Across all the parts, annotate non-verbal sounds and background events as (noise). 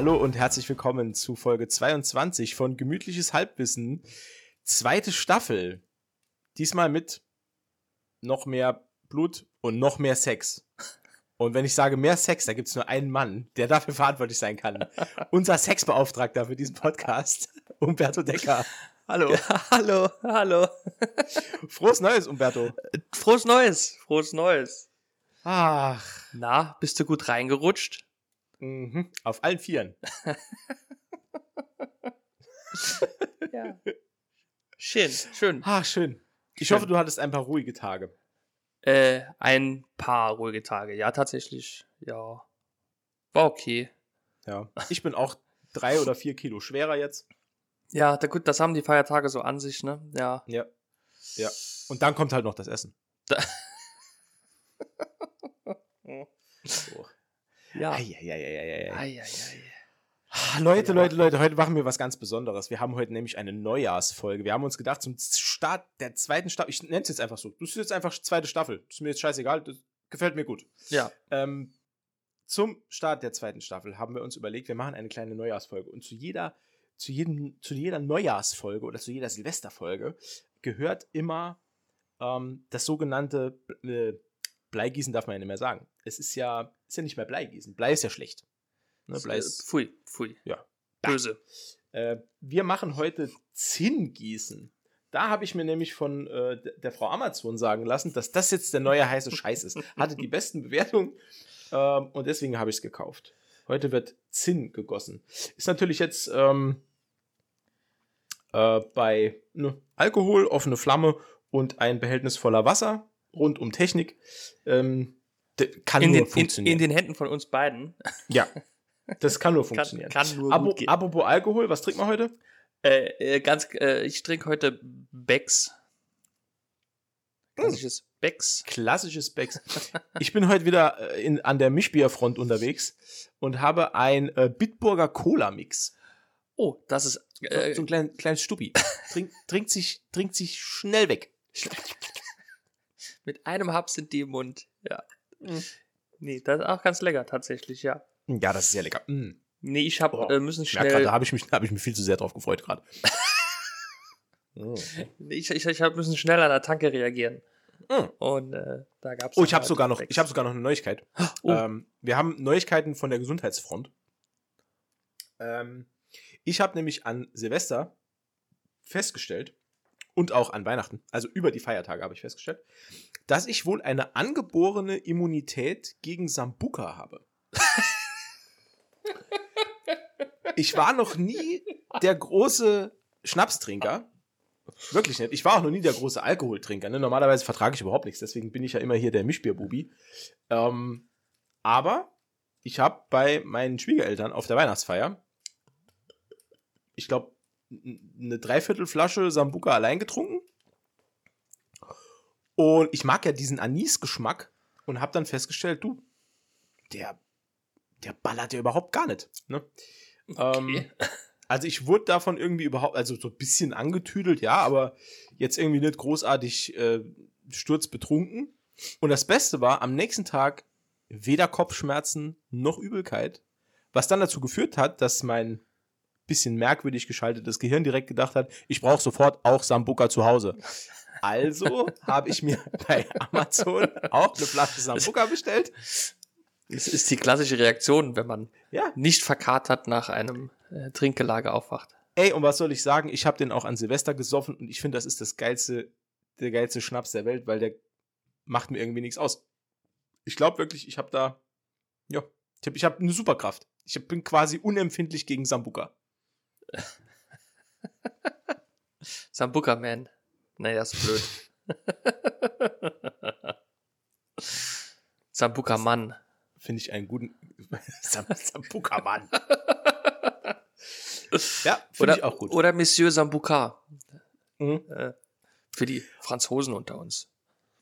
Hallo und herzlich willkommen zu Folge 22 von Gemütliches Halbwissen. Zweite Staffel. Diesmal mit noch mehr Blut und noch mehr Sex. Und wenn ich sage mehr Sex, da gibt es nur einen Mann, der dafür verantwortlich sein kann. (laughs) Unser Sexbeauftragter für diesen Podcast, (laughs) Umberto Decker. Hallo. Ja, (laughs) hallo, hallo. Frohes Neues, Umberto. Frohes Neues, frohes Neues. Ach. Na, bist du gut reingerutscht? Mhm. Auf allen Vieren. (laughs) ja. Schön, schön. Ach, schön. Ich Schön. hoffe, du hattest ein paar ruhige Tage. Äh, ein paar ruhige Tage. Ja, tatsächlich. Ja. War okay. Ja. Ich bin auch drei oder vier Kilo schwerer jetzt. Ja, da, gut, das haben die Feiertage so an sich, ne? Ja. Ja. Ja. Und dann kommt halt noch das Essen. Da, So. (laughs) ja. Leute, Leute, Leute, heute machen wir was ganz Besonderes. Wir haben heute nämlich eine Neujahrsfolge. Wir haben uns gedacht, zum Start der zweiten Staffel, ich nenne es jetzt einfach so, das ist jetzt einfach zweite Staffel. Das ist mir jetzt scheißegal, das gefällt mir gut. Ja. Ähm, zum Start der zweiten Staffel haben wir uns überlegt, wir machen eine kleine Neujahrsfolge. Und zu jeder, zu jedem, zu jeder Neujahrsfolge oder zu jeder Silvesterfolge gehört immer ähm, das sogenannte äh, Bleigießen darf man ja nicht mehr sagen. Es ist ja, ist ja nicht mehr Bleigießen. Blei ist ja schlecht. Ne, Blei ist, Pfui, pfui. ja. Böse. Äh, wir machen heute Zinngießen. Da habe ich mir nämlich von äh, der Frau Amazon sagen lassen, dass das jetzt der neue heiße Scheiß ist. Hatte die besten Bewertungen ähm, und deswegen habe ich es gekauft. Heute wird Zinn gegossen. Ist natürlich jetzt ähm, äh, bei ne, Alkohol, offene Flamme und ein Behältnis voller Wasser rund um Technik. Ähm, kann In nur den, in, funktionieren. in den Händen von uns beiden. ja, (laughs) das kann nur Kann, funktionieren. kann nur Abo, gehen. apropos Alkohol, was trinken wir heute? Äh, äh, ganz, äh, ich trinke heute Becks. Klassisches Becks. Klassisches Becks. (laughs) Ich bin heute wieder äh, in, an der Mischbierfront unterwegs und habe ein äh, Bitburger Cola-Mix. Oh, das ist. Äh, so ein klein, kleines Stuppi. (laughs) Trink, trinkt, sich, trinkt sich schnell weg. Mit einem Haps sind die im Mund. Ja. Mhm. Nee, das ist auch ganz lecker, tatsächlich, ja. Ja, das ist sehr lecker. Mm. Nee, ich hab, Boah. äh, müssen Ja, schnell. grad, da habe ich, mich- da hab ich mich viel zu sehr drauf gefreut gerade. (laughs) Nee, ich, ich, ich hab müssen schnell an der Tanke reagieren. Mm. Und äh, da gab's. Oh, ich habe sogar noch, ich habe sogar noch eine Neuigkeit. (gasps) Oh, Ähm, wir haben Neuigkeiten von der Gesundheitsfront. Ähm, ich habe nämlich an Silvester festgestellt und auch an Weihnachten, also über die Feiertage habe ich festgestellt, dass ich wohl eine angeborene Immunität gegen Sambuka habe. ich war noch nie der große Schnapstrinker. Wirklich nicht. Ich war auch noch nie der große Alkoholtrinker. Ne? Normalerweise vertrage ich überhaupt nichts. Deswegen bin ich ja immer hier der Mischbierbubi. Ähm, aber ich habe bei meinen Schwiegereltern auf der Weihnachtsfeier, ich glaube, eine Dreiviertelflasche Sambuka allein getrunken. Und ich mag ja diesen Anis-Geschmack und habe dann festgestellt, du, der, der ballert ja überhaupt gar nicht. Ne? okay. Ähm, (laughs) also ich wurde davon irgendwie überhaupt, also so ein bisschen angetüdelt, ja, aber jetzt irgendwie nicht großartig äh, sturzbetrunken. Und das Beste war, am nächsten Tag weder Kopfschmerzen noch Übelkeit, was dann dazu geführt hat, dass mein bisschen merkwürdig geschaltetes Gehirn direkt gedacht hat, ich brauche sofort auch Sambuka zu Hause. Also habe ich mir (laughs) bei Amazon auch eine Flasche Sambuka bestellt. Das ist die klassische Reaktion, wenn man Ja, nicht verkatert nach einem äh, Trinkgelage aufwacht. Ey, und was soll ich sagen? Ich habe den auch an Silvester gesoffen und ich finde, das ist das geilste, der geilste Schnaps der Welt, weil der macht mir irgendwie nichts aus. Ich glaube wirklich, ich habe da, ja, ich habe ich hab eine Superkraft. Ich bin quasi unempfindlich gegen Sambuka. (laughs) Sambuka Man. Naja, ist blöd. Sambuka Mann. Finde ich einen guten (laughs) Sam Sambuka, Mann. (laughs) ja, finde ich auch gut. Oder Monsieur Sambuka. Mhm. Äh, für die Franzosen unter uns.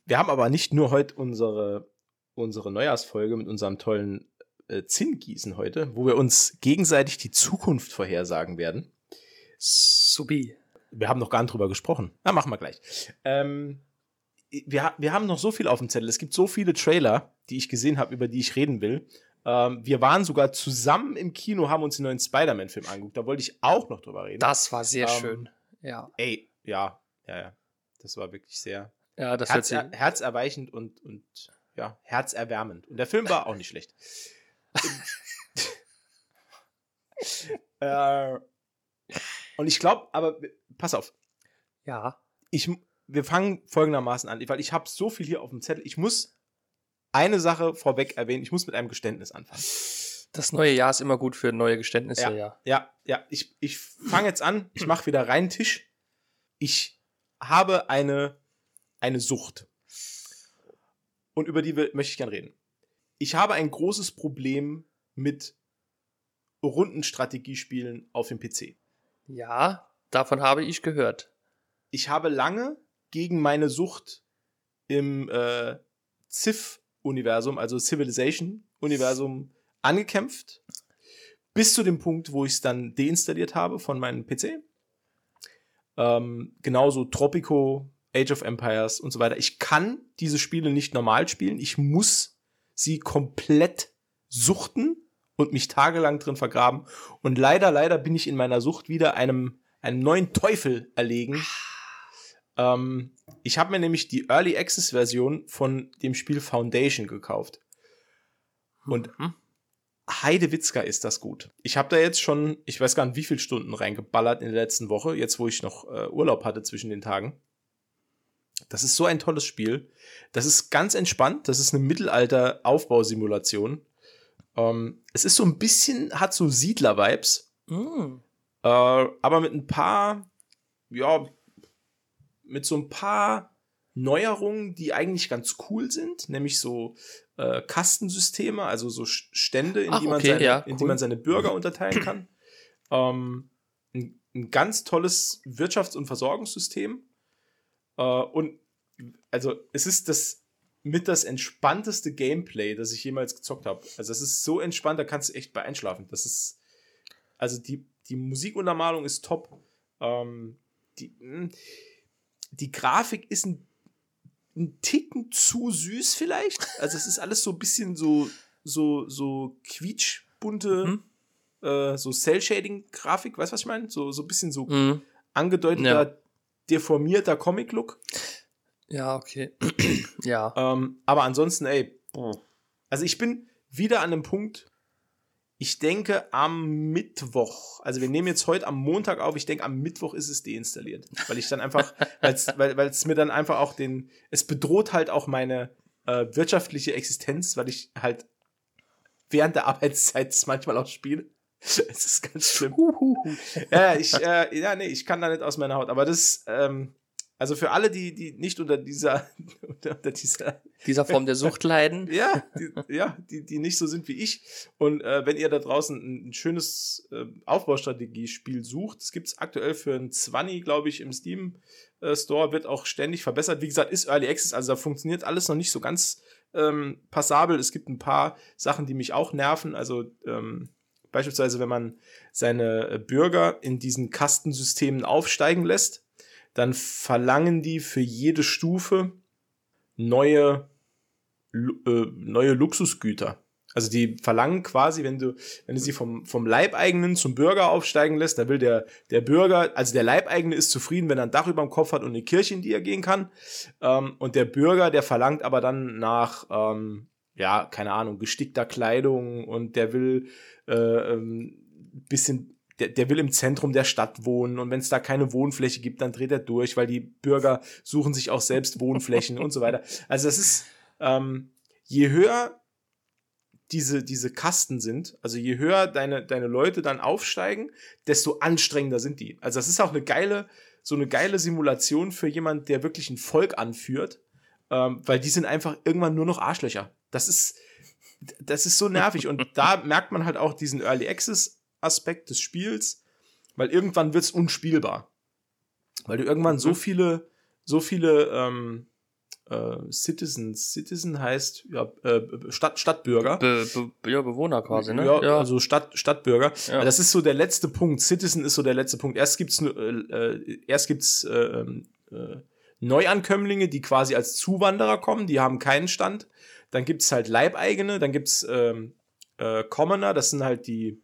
Wir haben aber nicht nur heute unsere, unsere Neujahrsfolge mit unserem tollen äh, Zinngießen heute, wo wir uns gegenseitig die Zukunft vorhersagen werden. Subi. Wir haben noch gar nicht drüber gesprochen. Na, machen wir gleich. Ähm, wir, wir haben noch so viel auf dem Zettel. Es gibt so viele Trailer, die ich gesehen habe, über die ich reden will. Ähm, wir waren sogar zusammen im Kino, haben uns den neuen Spider-Man-Film angeguckt. Da wollte ich auch noch drüber reden. Das war sehr Ähm, schön. Ja. Ey, ja, ja, ja. Das war wirklich sehr Ja, das sich. herzerweichend und, und ja, herzerwärmend. Und der Film war auch nicht schlecht. (laughs) äh, und ich glaube, aber pass auf, Ja. ich, wir fangen folgendermaßen an, weil ich habe so viel hier auf dem Zettel. Ich muss eine Sache vorweg erwähnen. Ich muss mit einem Geständnis anfangen. Das neue Jahr ist immer gut für neue Geständnisse, Ja. ja. Ja, ja, ich, ich fange jetzt an. Ich mache wieder rein Tisch. Ich habe eine, eine Sucht. Und über die will, möchte ich gern reden. Ich habe ein großes Problem mit Rundenstrategiespielen auf dem PC. Ja, davon habe ich gehört. Ich habe lange gegen meine Sucht im äh, Civ-Universum, also Civilization-Universum, angekämpft. Bis zu dem Punkt, wo ich es dann deinstalliert habe von meinem PC. Ähm, genauso Tropico, Age of Empires und so weiter. Ich kann diese Spiele nicht normal spielen. Ich muss sie komplett suchten und mich tagelang drin vergraben. Und leider, leider bin ich in meiner Sucht wieder einem, einem neuen Teufel erlegen. Ähm, ich habe mir nämlich die Early Access Version von dem Spiel Foundation gekauft. Und Mhm. Heidewitzka ist das gut. Ich habe da jetzt schon, ich weiß gar nicht, wie viele Stunden reingeballert in der letzten Woche, jetzt wo ich noch äh, Urlaub hatte zwischen den Tagen. Das ist so ein tolles Spiel. Das ist ganz entspannt. Das ist eine Mittelalter-Aufbausimulation. Ähm, es ist so ein bisschen, hat so Siedler-Vibes, Mhm. äh, aber mit ein paar, ja, mit so ein paar Neuerungen, die eigentlich ganz cool sind, nämlich so äh, Kastensysteme, also so Stände, in, Ach, die, man okay, seine, ja, in die cool. man seine Bürger unterteilen kann. Ähm, ein, ein ganz tolles Wirtschafts- und Versorgungssystem. Äh, und also es ist das mit das entspannteste Gameplay, das ich jemals gezockt habe. Also es ist so entspannt, da kannst du echt bei einschlafen. Das ist also die, die Musikuntermalung ist top. Ähm, die, mh, die Grafik ist ein, ein Ticken zu süß vielleicht. Also es ist alles so ein bisschen so, so, so quietschbunte, Mhm. äh, so Cell-Shading-Grafik, weißt du, was ich meine? So, so ein bisschen so Mhm. angedeuteter, Ja. Deformierter Comic-Look. Ja, okay. (clears throat) ja. Ähm, aber ansonsten, ey, also ich bin wieder an einem Punkt, ich denke am Mittwoch, also wir nehmen jetzt heute am Montag auf, ich denke am Mittwoch ist es deinstalliert, weil ich dann einfach, (laughs) weil's, weil weil es mir dann einfach auch den, es bedroht halt auch meine äh, wirtschaftliche Existenz, weil ich halt während der Arbeitszeit es manchmal auch spiele. (laughs) Es ist ganz schlimm. ja, ich, äh, ja, nee, ich kann da nicht aus meiner Haut, aber das, ähm, also für alle, die, die nicht unter dieser, (laughs) unter, dieser Dieser Form der Sucht leiden. (laughs) ja, die, ja die, die nicht so sind wie ich. Und äh, wenn ihr da draußen ein, ein schönes äh, Aufbaustrategiespiel sucht, das gibt es aktuell für ein 20, glaube ich, im Steam äh, Store, wird auch ständig verbessert. Wie gesagt, ist Early Access, also da funktioniert alles noch nicht so ganz ähm, passabel. Es gibt ein paar Sachen, die mich auch nerven. Also ähm, beispielsweise, wenn man seine äh, Bürger in diesen Kastensystemen aufsteigen lässt, dann verlangen die für jede Stufe neue, äh, neue Luxusgüter. Also die verlangen quasi, wenn du, wenn du sie vom, vom Leibeigenen zum Bürger aufsteigen lässt, dann will der, der Bürger, also der Leibeigene ist zufrieden, wenn er ein Dach über dem Kopf hat und eine Kirche, in die er gehen kann. Ähm, und der Bürger, der verlangt aber dann nach, ähm, ja, keine Ahnung, gestickter Kleidung und der will äh, ähm, bisschen der, der will im Zentrum der Stadt wohnen und wenn es da keine Wohnfläche gibt, dann dreht er durch, weil die Bürger suchen sich auch selbst Wohnflächen und so weiter. (laughs) Also das ist, ähm, je höher diese, diese Kasten sind, also je höher deine, deine Leute dann aufsteigen, desto anstrengender sind die. Also das ist auch eine geile, so eine geile Simulation für jemand, der wirklich ein Volk anführt, ähm, weil die sind einfach irgendwann nur noch Arschlöcher. Das ist, das ist so nervig und da (laughs) merkt man halt auch diesen Early Access Aspekt des Spiels, weil irgendwann wird's unspielbar. Weil du irgendwann so Mhm. viele, so viele ähm, äh, Citizens, Citizen heißt ja, äh, Stadt, Stadtbürger. Be, be, ja, Bewohner quasi, ne? Ja, also Stadt, Stadtbürger. Ja. Das ist so der letzte Punkt. Citizen ist so der letzte Punkt. Erst gibt's äh, äh, erst gibt's äh, äh, Neuankömmlinge, die quasi als Zuwanderer kommen, die haben keinen Stand. Dann gibt's halt Leibeigene, dann gibt's ähm, äh, Commoner, das sind halt die,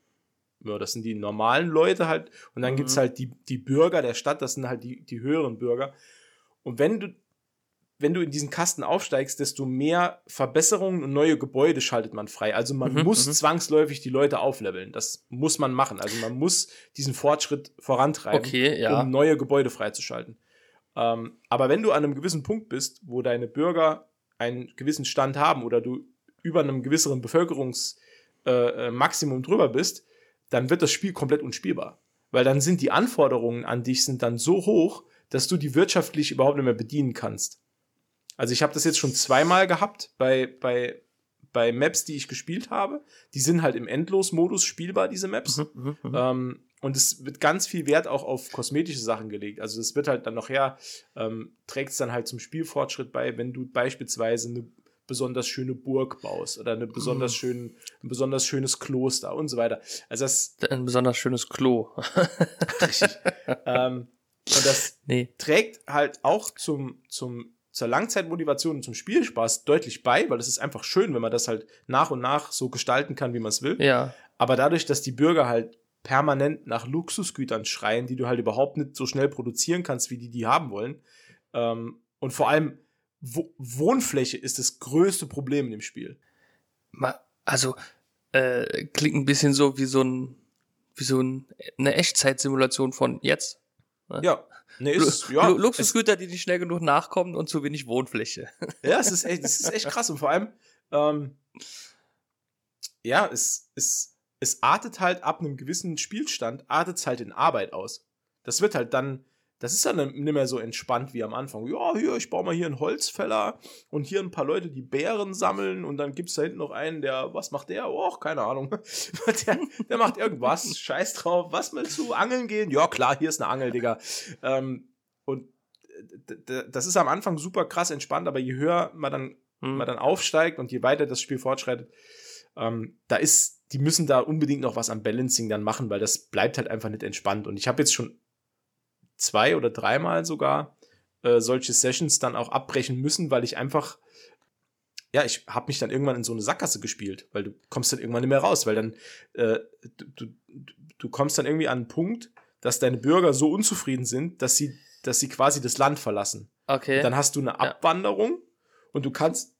ja, das sind die normalen Leute halt. Und dann Mhm. gibt's halt die, die Bürger der Stadt, das sind halt die, die höheren Bürger. Und wenn du, wenn du in diesen Kasten aufsteigst, desto mehr Verbesserungen und neue Gebäude schaltet man frei. Also man Mhm, muss mhm. zwangsläufig die Leute aufleveln. Das muss man machen. Also man muss diesen Fortschritt vorantreiben Okay, ja. um neue Gebäude freizuschalten. Ähm, aber wenn du an einem gewissen Punkt bist, wo deine Bürger einen gewissen Stand haben oder du über einem gewisseren Bevölkerungsmaximum äh, äh, drüber bist, dann wird das Spiel komplett unspielbar. Weil dann sind die Anforderungen an dich sind dann so hoch, dass du die wirtschaftlich überhaupt nicht mehr bedienen kannst. Also ich habe das jetzt schon zweimal gehabt bei, bei, bei Maps, die ich gespielt habe. Die sind halt im Endlos-Modus spielbar, diese Maps. Mhm, mhm, mhm. Ähm, und es wird ganz viel Wert auch auf kosmetische Sachen gelegt. Also es wird halt dann nachher, ähm, trägt es dann halt zum Spielfortschritt bei, wenn du beispielsweise eine besonders schöne Burg baust oder eine besonders Mhm. schön, ein besonders schönes Kloster und so weiter. Also das Ein besonders schönes Klo. (laughs) richtig. ähm, und das nee. trägt halt auch zum, zum, zur Langzeitmotivation und zum Spielspaß deutlich bei, weil es ist einfach schön, wenn man das halt nach und nach so gestalten kann, wie man es will. Ja. Aber dadurch, dass die Bürger halt permanent nach Luxusgütern schreien, die du halt überhaupt nicht so schnell produzieren kannst, wie die die haben wollen, ähm, und vor allem Wo Wohnfläche ist das größte Problem in dem Spiel. Also, äh, klingt ein bisschen so wie so ein, wie so ein, eine Echtzeitsimulation von jetzt. Ja, ne, Lu ist, ja, Lu Luxusgüter, die nicht schnell genug nachkommen und zu wenig Wohnfläche. (laughs) ja, es ist echt, es ist echt krass und vor allem, ähm, ja, es, es, es artet halt ab einem gewissen Spielstand, artet es halt in Arbeit aus. Das wird halt dann, das ist dann nicht mehr so entspannt wie am Anfang. Ja, hier, ich baue mal hier einen Holzfäller und hier ein paar Leute, die Beeren sammeln und dann gibt es da hinten noch einen, der, was macht der? Oh, keine Ahnung. (laughs) der, der macht irgendwas, scheiß drauf. Was willst du, angeln gehen? Ja, klar, hier ist eine Angel, Digga. Ähm, und das ist am Anfang super krass entspannt, aber je höher man dann, Hm. man dann aufsteigt und je weiter das Spiel fortschreitet, ähm, da ist, die müssen da unbedingt noch was am Balancing dann machen, weil das bleibt halt einfach nicht entspannt. Und ich habe jetzt schon zwei oder dreimal sogar äh, solche Sessions dann auch abbrechen müssen, weil ich einfach ja, ich habe mich dann irgendwann in so eine Sackgasse gespielt, weil du kommst dann irgendwann nicht mehr raus, weil dann äh, du, du, du kommst dann irgendwie an einen Punkt, dass deine Bürger so unzufrieden sind, dass sie, dass sie quasi das Land verlassen. Okay. Dann hast du eine Abwanderung und du kannst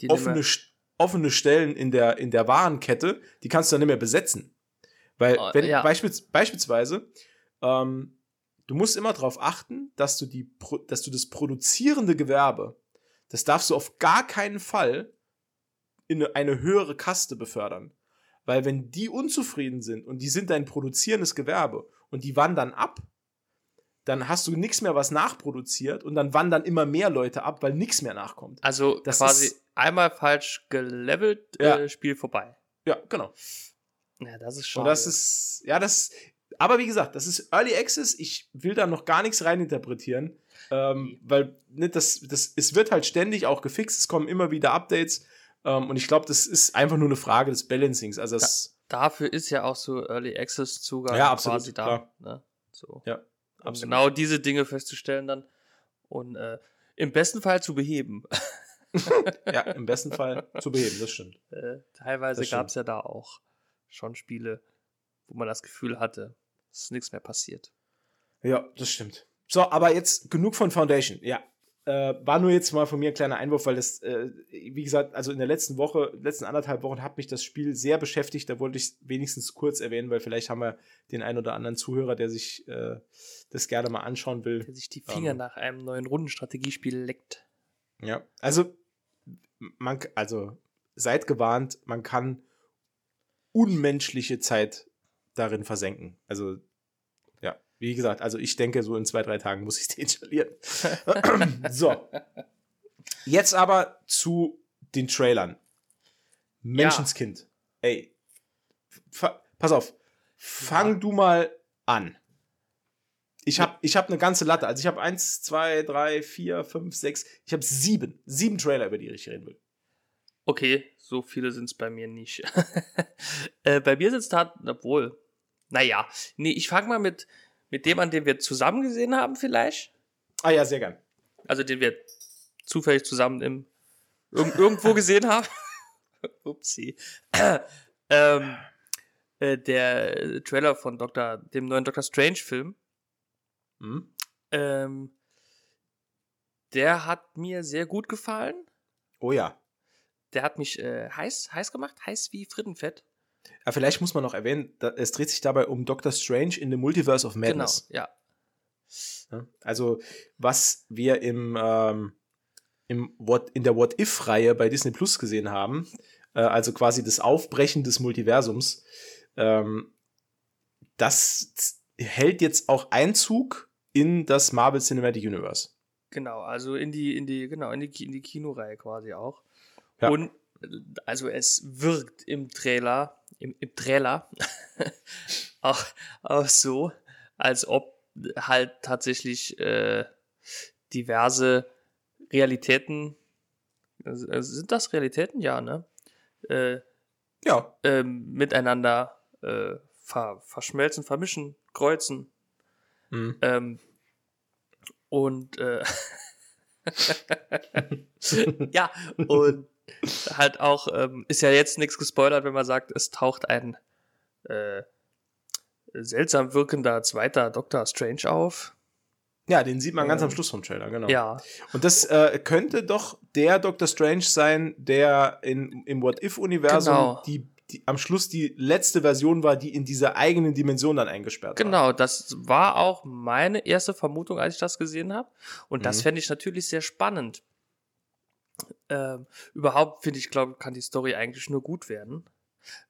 Die offene, St- offene Stellen in der, in der Warenkette, die kannst du dann nicht mehr besetzen. Weil, Oh, wenn ja. beispiels, beispielsweise, ähm, du musst immer darauf achten, dass du, die, dass du das produzierende Gewerbe, das darfst du auf gar keinen Fall in eine, eine höhere Kaste befördern. Weil wenn die unzufrieden sind und die sind dein produzierendes Gewerbe und die wandern ab, dann hast du nichts mehr, was nachproduziert und dann wandern immer mehr Leute ab, weil nichts mehr nachkommt. Also Das quasi ist- einmal falsch gelevelt, Ja. äh, Spiel vorbei. Ja, genau. Ja, das ist schon. Und das ist, ja, das, aber wie gesagt, das ist Early Access. Ich will da noch gar nichts reininterpretieren, ähm, weil ne, das, das, es wird halt ständig auch gefixt, es kommen immer wieder Updates ähm, und ich glaube, das ist einfach nur eine Frage des Balancings. Also das, Dafür ist ja auch so Early Access Zugang Ja, absolut, quasi da. klar. Ne? So. ja, Um absolut. genau diese Dinge festzustellen dann und äh, im besten Fall zu beheben. (laughs) (laughs) Ja, im besten Fall zu beheben, das stimmt. Äh, teilweise gab es ja da auch schon Spiele, wo man das Gefühl hatte, es ist nichts mehr passiert. Ja, das stimmt. So, aber jetzt genug von Foundation. Ja. Äh, war nur jetzt mal von mir ein kleiner Einwurf, weil das, äh, wie gesagt, also in der letzten Woche, letzten anderthalb Wochen hat mich das Spiel sehr beschäftigt. Da wollte ich wenigstens kurz erwähnen, weil vielleicht haben wir den einen oder anderen Zuhörer, der sich äh, das gerne mal anschauen will. Der sich die Finger Ähm. nach einem neuen Rundenstrategiespiel leckt. Ja. Also, man, also, seid gewarnt, man kann unmenschliche Zeit darin versenken. Also, ja, wie gesagt, also ich denke, so in zwei, drei Tagen muss ich (laughs) es installieren. (clears throat) so. Jetzt aber zu den Trailern. Menschenskind. Ey. Fa- Pass auf. Fang Ja. du mal an. Ich habe ich hab eine ganze Latte. Also ich habe eins, zwei, drei, vier, fünf, sechs. Ich habe sieben. Sieben Trailer, über die ich reden will. Okay, so viele sind es bei mir nicht. (laughs) äh, bei mir sind es da, obwohl, naja, nee, ich fange mal mit, mit dem an, den wir zusammen gesehen haben vielleicht. Ah ja, sehr gern. Also den wir zufällig zusammen im, irg irgendwo gesehen (laughs) haben. Upsi. (clears throat) Ähm, äh, der Trailer von Dr., dem neuen Doctor Strange-Film, Hm? ähm, der hat mir sehr gut gefallen. Oh ja. Der hat mich äh, heiß, heiß gemacht, heiß wie Frittenfett. Ja, vielleicht muss man noch erwähnen, da, es dreht sich dabei um Doctor Strange in the Multiverse of Madness. Genau, ja. Ja? Also, was wir im, ähm, im What, in der What-If-Reihe bei Disney Plus gesehen haben, äh, also quasi das Aufbrechen des Multiversums, ähm, das hält jetzt auch Einzug in das Marvel Cinematic Universe. Genau, also in die, in die, genau, in die, in die Kinoreihe quasi auch. Ja. Und also es wirkt im Trailer, im, im Trailer (laughs) auch, auch so, als ob halt tatsächlich äh, diverse Realitäten, äh, sind das Realitäten? Ja, ne? Äh, Ja. ähm, miteinander äh, ver verschmelzen, vermischen, kreuzen. Mhm. Ähm, und äh, (laughs) ja, und halt auch, ähm, ist ja jetzt nichts gespoilert, wenn man sagt, es taucht ein äh, seltsam wirkender zweiter Doctor Strange auf. Ja, den sieht man ganz am Ähm, Schluss vom Trailer, genau. Ja, Und das äh, könnte doch der Doctor Strange sein, der in, im What-If-Universum Genau. die, die am Schluss die letzte Version war, die in dieser eigenen Dimension dann eingesperrt war. genau, das war auch meine erste Vermutung, als ich das gesehen habe. Und das Mhm. fände ich natürlich sehr spannend. Ähm, überhaupt finde ich, glaube kann die Story eigentlich nur gut werden.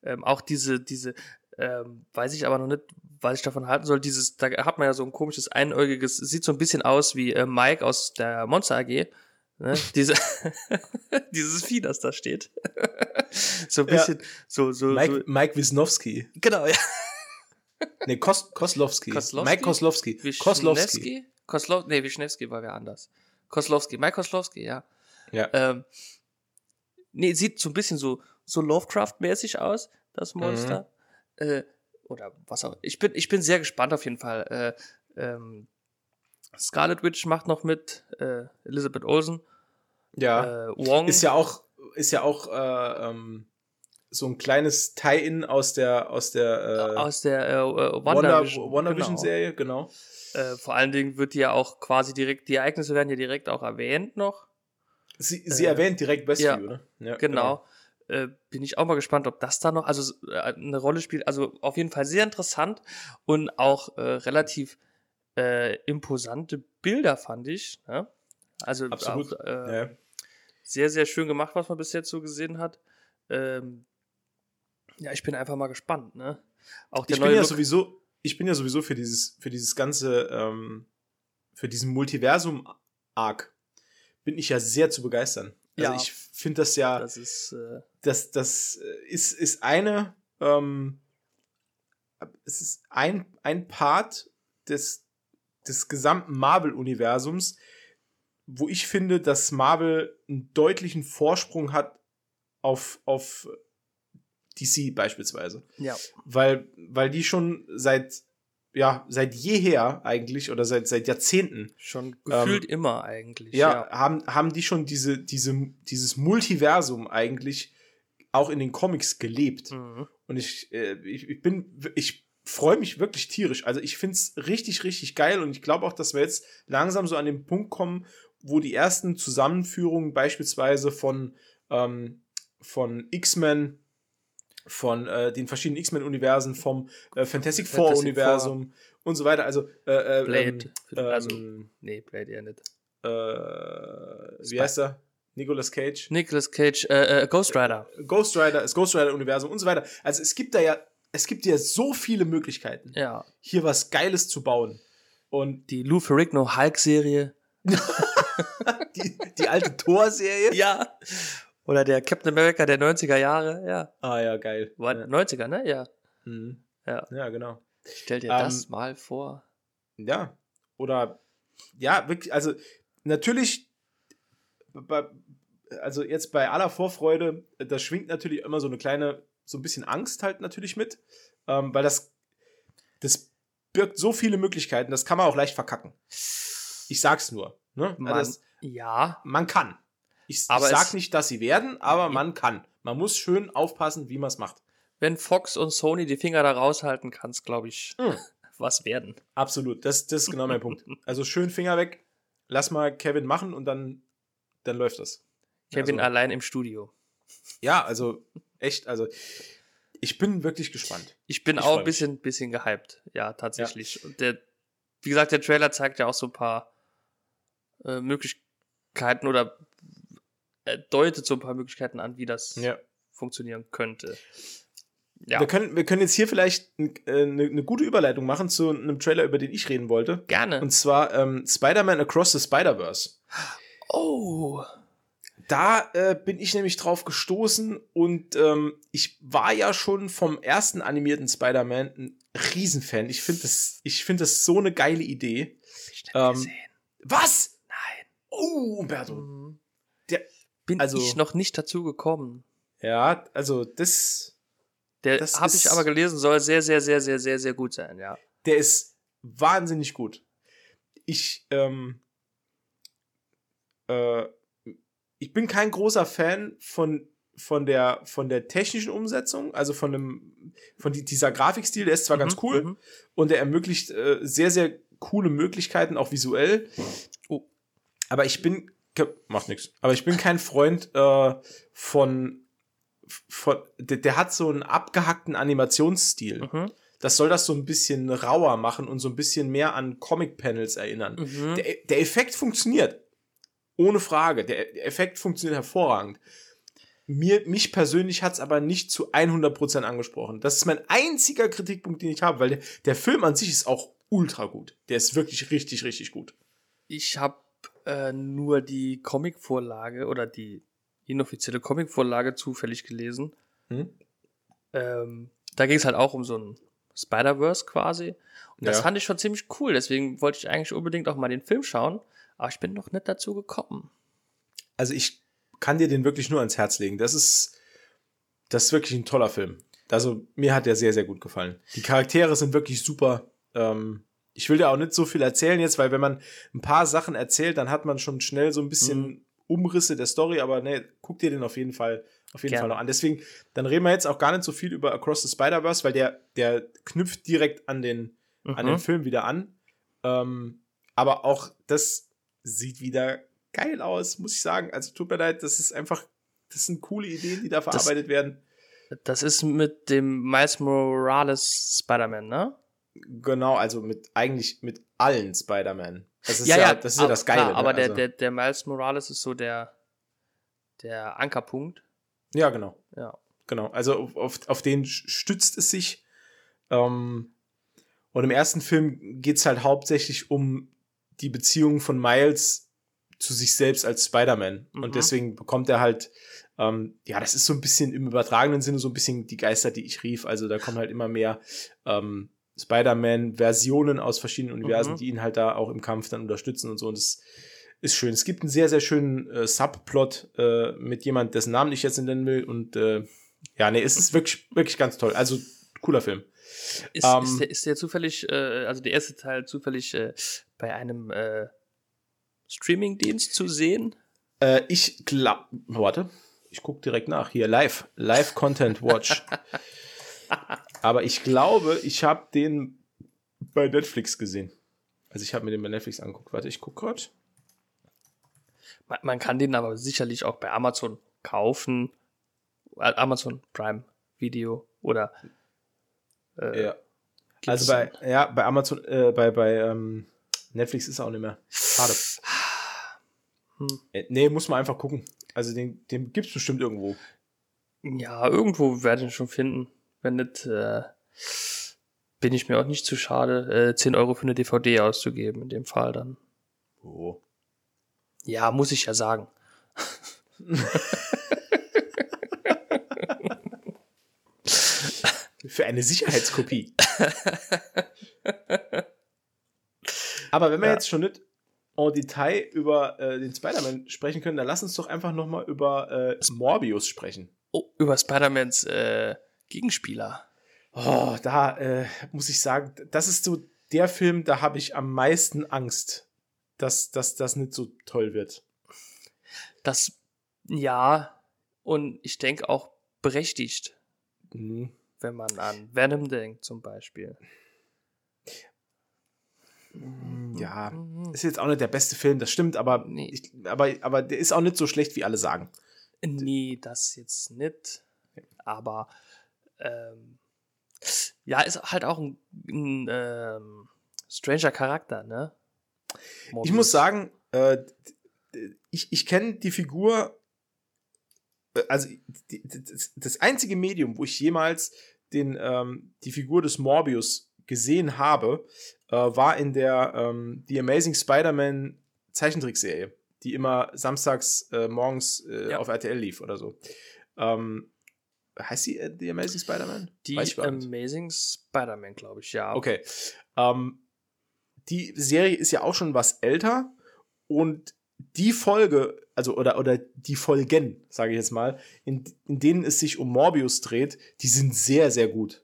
Ähm, auch diese, diese, ähm, weiß ich aber noch nicht, was ich davon halten soll. Dieses, da hat man ja so ein komisches einäugiges, sieht so ein bisschen aus wie äh, Mike aus der Monster AG. Ne? (laughs) Diese, (laughs) dieses Vieh, das da steht. (laughs) so ein Ja. bisschen, so, so, Mike, so, Mike Wisnowski. genau, ja. Nee, Kos Koslowski. Koslowski? Mike Koslowski. Koslowski. Koslow nee, Wischnewski war wer anders. Koslowski, Mike Koslowski, ja. Ja. Ähm, nee, sieht so ein bisschen so, so Lovecraft-mäßig aus, das Mhm. Monster. Äh, oder was auch. Ich bin, ich bin sehr gespannt auf jeden Fall. Äh, ähm, Scarlet Witch macht noch mit, äh, Elizabeth Olsen. Ja. Äh, Wong. ist ja auch, ist ja auch äh, ähm, so ein kleines Tie-In aus der, aus der äh, aus der äh, äh, Wonder, WandaVision. WandaVision-Serie, genau. Äh, vor allen Dingen wird die ja auch quasi direkt, die Ereignisse werden ja direkt auch erwähnt noch. Sie, sie Äh, erwähnt direkt Westview, ja, ne? Ja, Genau. Äh, bin ich auch mal gespannt, ob das da noch also eine Rolle spielt. Also auf jeden Fall sehr interessant und auch relativ äh, imposante Bilder fand ich. Ne? Also Absolut. auch äh, Ja. sehr, sehr schön gemacht, was man bis jetzt so gesehen hat. Ähm, ja, ich bin einfach mal gespannt. Ne? Auch der Ich bin neue ja Look- sowieso, ich bin ja sowieso für dieses, für dieses ganze, ähm, für diesen Multiversum-Arc bin ich ja sehr zu begeistern. Also Ja. ich finde das ja, das ist äh, das, das ist, ist eine, ähm, es ist ein, ein Part des, des gesamten Marvel-Universums, wo ich finde, dass Marvel einen deutlichen Vorsprung hat auf, auf DC beispielsweise. ja Weil, weil die schon seit, ja, seit jeher eigentlich oder seit, seit Jahrzehnten schon gefühlt immer eigentlich. Ähm, ja, Haben, haben die schon diese, diese, dieses Multiversum eigentlich auch in den Comics gelebt. Mhm. Und ich, äh, ich, ich bin, ich freue mich wirklich tierisch. Also ich finde es richtig, richtig geil und ich glaube auch, dass wir jetzt langsam so an den Punkt kommen, wo die ersten Zusammenführungen beispielsweise von, ähm, von X-Men, von äh, den verschiedenen X-Men-Universen, vom äh, Fantastic Four-Universum und so weiter. Also, äh, äh, Blade. Ähm, also, ähm, nee, Blade eher nicht. äh, wie heißt er? Nicolas Cage. Nicolas Cage, äh, äh, Ghost Rider. Ghost Rider, das Ghost Rider-Universum und so weiter. Also es gibt da ja, es gibt ja so viele Möglichkeiten, Ja. hier was Geiles zu bauen. Und Die Lou Ferrigno Hulk-Serie. (laughs) die, die alte Thor-Serie. Ja. Oder der Captain America der 90er Jahre. Ja. Ah ja, geil. War Ja. 90er, ne? Ja. Mhm. Ja. ja, genau. Stell dir Ähm, das mal vor. Ja. Oder ja, wirklich, also natürlich, also jetzt bei aller Vorfreude, da schwingt natürlich immer so eine kleine, so ein bisschen Angst halt natürlich mit, ähm, weil das, das birgt so viele Möglichkeiten, das kann man auch leicht verkacken. Ich sag's nur. Ne? Man, Also das, ja. man kann. Ich, ich sag nicht, dass sie werden, aber man kann. Man muss schön aufpassen, wie man es macht. wenn Fox und Sony die Finger da raushalten, kann es, glaube ich, Mhm. (laughs) was werden. Absolut, das, das ist genau mein Punkt. (laughs) Also schön Finger weg, lass mal Kevin machen und dann, dann läuft das. Kevin Also- allein im Studio. Ja, also echt, also ich bin wirklich gespannt. Ich bin Ich auch ein bisschen, bisschen gehypt. Ja, tatsächlich. Und der, wie gesagt, der Trailer zeigt ja auch so ein paar äh, Möglichkeiten oder äh, deutet so ein paar Möglichkeiten an, wie das Ja. funktionieren könnte. Ja, Wir, können, wir können jetzt hier vielleicht eine äh, ne- ne gute Überleitung machen zu einem Trailer, über den ich reden wollte. gerne. Und zwar ähm, Spider-Man Across the Spider-Verse. oh, Da äh, bin ich nämlich drauf gestoßen und ähm, ich war ja schon vom ersten animierten Spider-Man ein Riesenfan. Ich finde das, ich finde das so eine geile Idee. Ähm. Was? Nein. Oh, Umberto. Mhm. Der- bin also- ich noch nicht dazu gekommen. Ja, also das, Der Das habe ich aber gelesen, soll sehr, sehr, sehr, sehr, sehr, sehr gut sein, ja. der ist wahnsinnig gut. Ich, ähm, äh, ich bin kein großer Fan von, von, der, von der technischen Umsetzung, also von, dem, von die, dieser Grafikstil, der ist zwar ganz Mhm, cool mhm. und er ermöglicht äh, sehr, sehr coole Möglichkeiten, auch visuell. Oh. Aber ich bin, macht nichts, aber ich bin kein Freund äh, von, von der, der hat so einen abgehackten Animationsstil. Mhm. Das soll das so ein bisschen rauer machen und so ein bisschen mehr an Comic-Panels erinnern. Mhm. Der, der Effekt funktioniert. Ohne Frage. Der, Effekt funktioniert hervorragend. Mir, mich persönlich hat es aber nicht zu 100% angesprochen. Das ist mein einziger Kritikpunkt, den ich habe, weil der, der Film an sich ist auch ultra gut. Der ist wirklich richtig, richtig gut. Ich habe äh, nur die Comicvorlage oder die inoffizielle Comicvorlage zufällig gelesen. Hm? Ähm, da ging es halt auch um so ein Spider-Verse quasi. Und das Ja. fand ich schon ziemlich cool. Deswegen wollte ich eigentlich unbedingt auch mal den Film schauen. Aber ich bin noch nicht dazu gekommen. Also ich kann dir den wirklich nur ans Herz legen. Das ist, das ist wirklich ein toller Film. Also mir hat der sehr, sehr gut gefallen. Die Charaktere sind wirklich super. Ähm, ich will dir auch nicht so viel erzählen jetzt, weil wenn man ein paar Sachen erzählt, dann hat man schon schnell so ein bisschen Mhm. Umrisse der Story, aber ne, guck dir den auf jeden Fall, auf jeden Gerne. Fall noch an. Deswegen, dann reden wir jetzt auch gar nicht so viel über Across the Spider-Verse, weil der, der knüpft direkt an den, an den Mhm. Film wieder an. Ähm, aber auch das sieht wieder geil aus, muss ich sagen. Also tut mir leid, das ist einfach, das sind coole Ideen, die da verarbeitet werden. Das ist mit dem Miles Morales Spider-Man, ne? Genau, also mit eigentlich mit allen Spider-Man. Das ist Ja, ja, ja, das ist ja das Geile. Klar, aber ne? der, also, der, der Miles Morales ist so der, der Ankerpunkt. ja, genau. Ja. Genau. Also auf, auf, auf den stützt es sich. Ähm, und im ersten Film geht es halt hauptsächlich um die Beziehung von Miles zu sich selbst als Spider-Man. Mhm. Und deswegen bekommt er halt, ähm, ja, das ist so ein bisschen im übertragenen Sinne so ein bisschen die Geister, die ich rief. Also da kommen halt immer mehr ähm, Spider-Man-Versionen aus verschiedenen Universen, Mhm. die ihn halt da auch im Kampf dann unterstützen und so. Und das ist schön. Es gibt einen sehr, sehr schönen äh, Subplot äh, mit jemand, dessen Namen ich jetzt nennen will. Und äh, ja, nee, es ist wirklich, wirklich ganz toll. Also, cooler Film. Ist, Ähm, ist, der, ist der zufällig, äh, also der erste Teil zufällig äh, bei einem äh, Streaming-Dienst zu sehen? Äh, ich glaube, warte, ich gucke direkt nach. Hier, live, live Content Watch. (laughs) Aber ich glaube, ich habe den bei Netflix gesehen. Also ich habe mir den bei Netflix angeguckt. Warte, ich gucke gerade. Man, man kann den aber sicherlich auch bei Amazon kaufen. Äh, Amazon Prime Video oder äh, Ja. Also bei, ja, bei Amazon, äh, bei, bei ähm, Netflix ist er auch nicht mehr. Schade. Hm. Äh, nee, muss man einfach gucken. Also den, den gibt's bestimmt irgendwo. Ja, irgendwo werde ich ihn schon finden. Wenn nicht, äh, bin ich mir auch nicht zu schade, äh, 10 Euro für eine DVD auszugeben, in dem Fall dann. Oh. Ja, muss ich ja sagen. (laughs) (laughs) Für eine Sicherheitskopie. (laughs) Aber wenn wir Ja. jetzt schon nicht en Detail über äh, den Spider-Man sprechen können, dann lass uns doch einfach noch mal über äh, Morbius sprechen. Oh, über Spider-Mans äh, Gegenspieler. Oh, da äh, muss ich sagen, das ist so der Film, da habe ich am meisten Angst, dass, dass das nicht so toll wird. Das, ja, und ich denke auch berechtigt. Mhm. Wenn man an Venom denkt zum Beispiel. Ja, Mhm. ist jetzt auch nicht der beste Film, das stimmt, aber, Nee. ich, aber, aber der ist auch nicht so schlecht, wie alle sagen. Nee, das jetzt nicht. Aber ähm, ja, ist halt auch ein, ein ähm, stranger Charakter, ne? Ich Morbius. muss sagen, äh, ich, ich kenne die Figur, äh, also die, das, das einzige Medium, wo ich jemals den, ähm, die Figur des Morbius gesehen habe, äh, war in der ähm, The Amazing Spider-Man Zeichentrickserie, die immer samstags äh, morgens äh, Ja. auf RTL lief oder so. Ähm, heißt sie äh, The Amazing Spider-Man? Die. Amazing Spider-Man, glaube ich, ja. Okay. Ähm, die Serie ist ja auch schon was älter und die Folge, also oder, oder die Folgen, sage ich jetzt mal, in, in denen es sich um Morbius dreht, die sind sehr, sehr gut.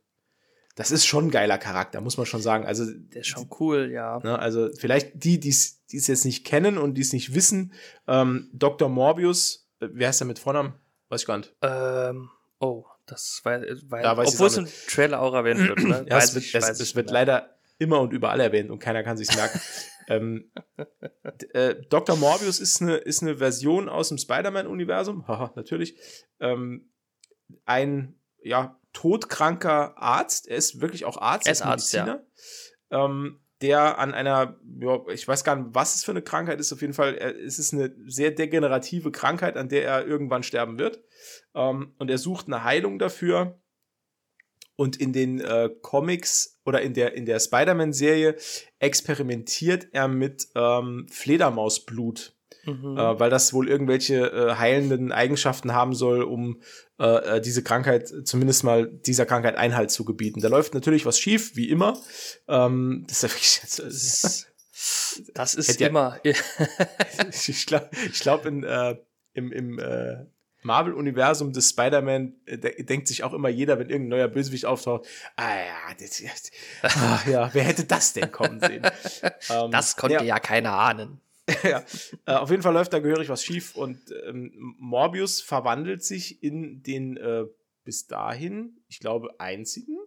Das ist schon ein geiler Charakter, muss man schon sagen. Also, Der ist schon cool, ja. ne, also vielleicht die, die es jetzt nicht kennen und die es nicht wissen, ähm, Dr. Morbius, äh, wer heißt der mit Vornamen? Weiß ich gar nicht. Ähm, oh, das war, Ja, weiß ich obwohl es im Trailer auch erwähnt wird, ne? (clears throat) Ja, es wird, es, es wird nicht. leider immer und überall erwähnt und keiner kann sich's merken. (laughs) ähm, äh, Dr. Morbius ist eine, ist eine Version aus dem Spider-Man-Universum, haha, natürlich. Ähm, ein, ja, todkranker Arzt, er ist wirklich auch Arzt, Er ist Arzt, Mediziner, ähm, der an einer, ja, ich weiß gar nicht, was es für eine Krankheit ist, auf jeden Fall, er, es ist eine sehr degenerative Krankheit, an der er irgendwann sterben wird. Ähm, und er sucht eine Heilung dafür. Und in den äh, Comics oder in der, in der Spider-Man-Serie experimentiert er mit ähm, Fledermausblut, Mhm. äh, weil das wohl irgendwelche äh, heilenden Eigenschaften haben soll, um äh, äh, diese Krankheit, zumindest mal dieser Krankheit Einhalt zu gebieten. Da läuft natürlich was schief, wie immer. Ähm, das ist ja wirklich, das ist, das ist hätte ja- immer. (laughs) ich glaube, ich glaub in, äh, im, im äh, Marvel-Universum des Spider-Man äh, de denkt sich auch immer jeder, wenn irgendein neuer Bösewicht auftaucht, ah ja, das, das, ah, ja wer hätte das denn kommen sehen? (laughs) Ähm, das konnte ja, ja keiner ahnen. (laughs) ja. Äh, auf jeden Fall läuft da gehörig was schief und ähm, Morbius verwandelt sich in den äh, bis dahin, ich glaube, einzigen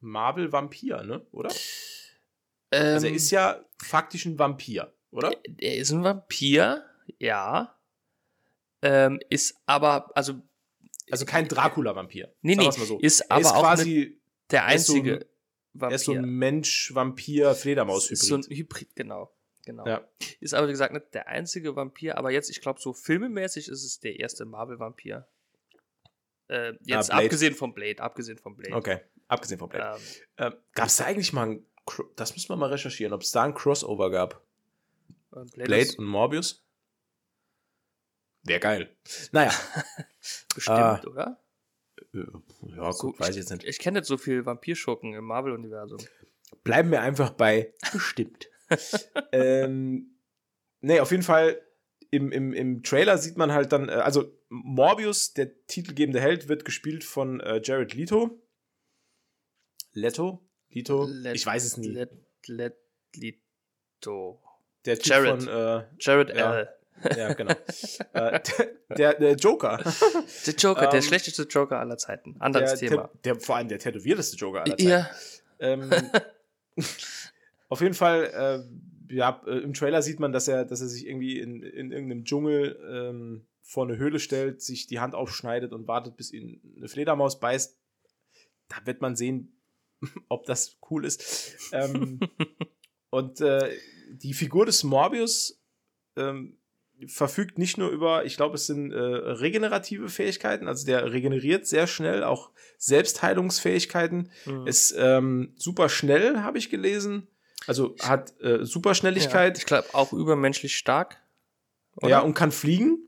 Marvel-Vampir, ne? Oder? Also er Ähm, ist ja faktisch ein Vampir, oder? er ist ein Vampir, ja. Ähm, ist aber, also, Also kein Dracula-Vampir. nee, nee, so. ist er aber ist auch quasi der er einzige ein- Vampir. Er ist so ein Mensch-Vampir-Fledermaus-Hybrid. Ist so ein Hybrid, genau. genau. Ja. Ist aber, wie gesagt, nicht der einzige Vampir, aber jetzt, ich glaube, so filmemäßig ist es der erste Marvel-Vampir. Äh, jetzt Blade. abgesehen vom Blade, abgesehen vom Blade. okay, abgesehen vom Blade. Ähm, Ähm, gab es da eigentlich mal ein, das müssen wir mal recherchieren, ob es da ein Crossover gab? und Blade ist und Morbius? Wäre geil. Naja, (laughs) bestimmt, Ah. oder? äh, ja, So, gut, weiß ich jetzt nicht. Ich kenne nicht so viel Vampirschurken im Marvel-Universum. Bleiben wir einfach bei (laughs) bestimmt. (laughs) ähm, nee, auf jeden Fall im, im, im Trailer sieht man halt dann, äh, also Morbius, der titelgebende Held, wird gespielt von äh, Jared Leto. Leto? Lito? Let- ich weiß es nie. Let, let, Lito. der Typ Jared. von, äh, Jared Ja. L. ja, genau. äh, der, der Joker. Der Joker, der Ähm, schlechteste Joker aller Zeiten. Der, Anderes Thema. der, der, vor allem der tätowierteste Joker aller Zeiten. Ja, Ähm, (laughs) auf jeden Fall, äh, ja, äh, im Trailer sieht man, dass er, dass er sich irgendwie in, in irgendeinem Dschungel ähm, vor eine Höhle stellt, sich die Hand aufschneidet und wartet, bis ihn eine Fledermaus beißt. Da wird man sehen, (laughs) ob das cool ist. Ähm, (laughs) und äh, die Figur des Morbius ähm, verfügt nicht nur über, ich glaube, es sind äh, regenerative Fähigkeiten, also der regeneriert sehr schnell, auch Selbstheilungsfähigkeiten. Mhm. Ist ähm, super schnell, habe ich gelesen. Also hat äh, ja. Superschnelligkeit. Ich glaube, auch übermenschlich stark. oder? Ja, und kann fliegen.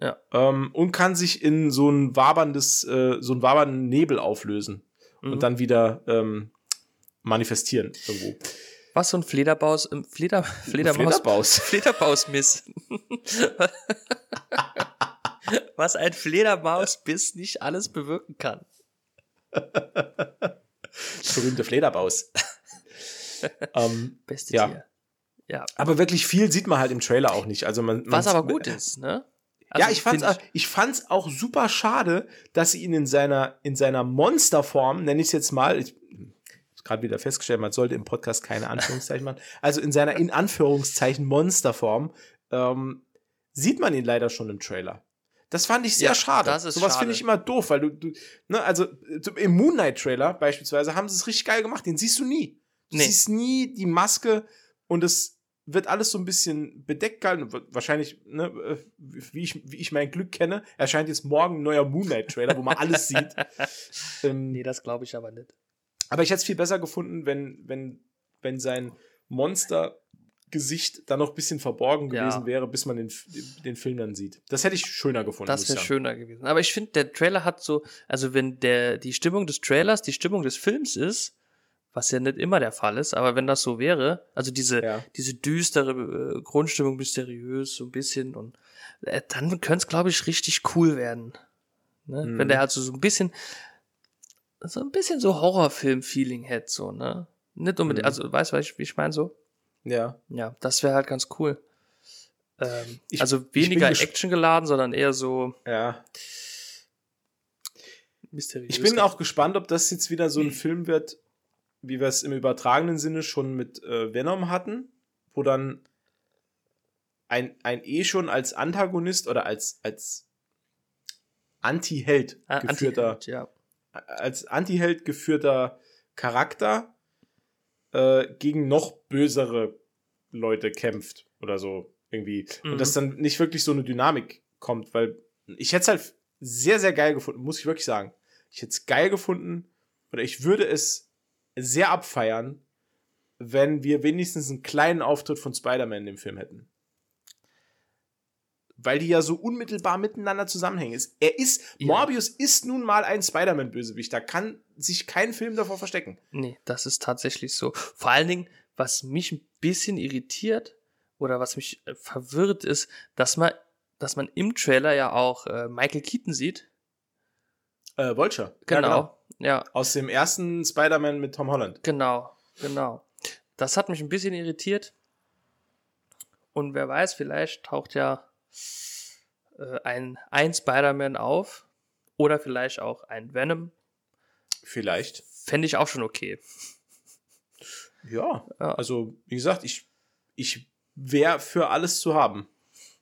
Ja. Ähm, und kann sich in so ein waberndes, äh, so einen wabernden Nebel auflösen Mhm. und dann wieder ähm, manifestieren irgendwo. Was so ein Flederbaus, Fleder, Fledermaus, Flederbaus. Fledermausbiss. (laughs) Was ein Fledermausbiss nicht alles bewirken kann. Berühmte Flederbaus. (laughs) ähm, Beste Ja. Tier. Ja. aber wirklich viel sieht man halt im Trailer auch nicht. Also man, Was aber gut ist, ne? ja, ich fand's, auch, ich fand's auch super schade, dass sie ihn in seiner, in seiner Monsterform, nenne ich es jetzt mal, ich, gerade wieder festgestellt, man sollte im Podcast keine Anführungszeichen machen, also in seiner in Anführungszeichen Monsterform, ähm, sieht man ihn leider schon im Trailer. Das fand ich sehr ja, schade. Das ist Sowas finde ich immer doof, weil du, du ne, also im Moon Knight Trailer beispielsweise haben sie es richtig geil gemacht, den siehst du nie. Du nee. siehst nie die Maske und es wird alles so ein bisschen bedeckt gehalten. Wahrscheinlich, ne, äh, wie, ich, wie ich mein Glück kenne, erscheint jetzt morgen ein neuer Moonlight-Trailer, wo man alles sieht. (laughs) Ähm, nee, das glaube ich aber nicht. Aber ich hätte es viel besser gefunden, wenn, wenn, wenn sein Monster-Gesicht da noch ein bisschen verborgen gewesen ja. wäre, bis man den, den Film dann sieht. Das hätte ich schöner gefunden. Das wäre schöner gewesen. Aber ich finde, der Trailer hat so, also wenn der, die Stimmung des Trailers die Stimmung des Films ist, was ja nicht immer der Fall ist, aber wenn das so wäre, also diese, ja. diese düstere äh, Grundstimmung, mysteriös, so ein bisschen, und äh, dann könnte es, glaube ich, richtig cool werden. Ne? Mhm. Wenn der halt so, so ein bisschen, so ein bisschen so Horrorfilm-Feeling hätte, so, ne? Nicht unbedingt, mhm. also weißt du, wie ich meine, so? Ja. Ja, das wäre halt ganz cool. Ähm, ich, also weniger Action geladen, sondern eher so. Ja. Mysteriös. Ich bin auch gespannt, ob das jetzt wieder so ein Film wird, wie wir es im übertragenen Sinne schon mit äh, Venom hatten, wo dann ein, ein eh schon als Antagonist oder als, als Anti-Held ah, geführter, Anti ja. Als Anti-Held geführter Charakter äh, gegen noch bösere Leute kämpft oder so irgendwie. Mhm. Und dass dann nicht wirklich so eine Dynamik kommt, weil ich hätte es halt sehr, sehr geil gefunden, muss ich wirklich sagen. Ich hätte es geil gefunden oder ich würde es sehr abfeiern, wenn wir wenigstens einen kleinen Auftritt von Spider-Man in dem Film hätten. Weil die ja so unmittelbar miteinander zusammenhängen. Er ist, ja. Morbius ist nun mal ein Spider-Man-Bösewicht. Da kann sich kein Film davor verstecken. Nee, das ist tatsächlich so. Vor allen Dingen, was mich ein bisschen irritiert oder was mich äh, verwirrt ist, dass man, dass man im Trailer ja auch äh, Michael Keaton sieht. Äh, Vulture. Genau. Ja, genau. Ja. Aus dem ersten Spider-Man mit Tom Holland. Genau, genau. Das hat mich ein bisschen irritiert. Und wer weiß, vielleicht taucht ja äh, ein, ein Spider-Man auf. Oder vielleicht auch ein Venom. Vielleicht. Fände ich auch schon okay. Ja, ja. also wie gesagt, ich, ich wäre für alles zu haben,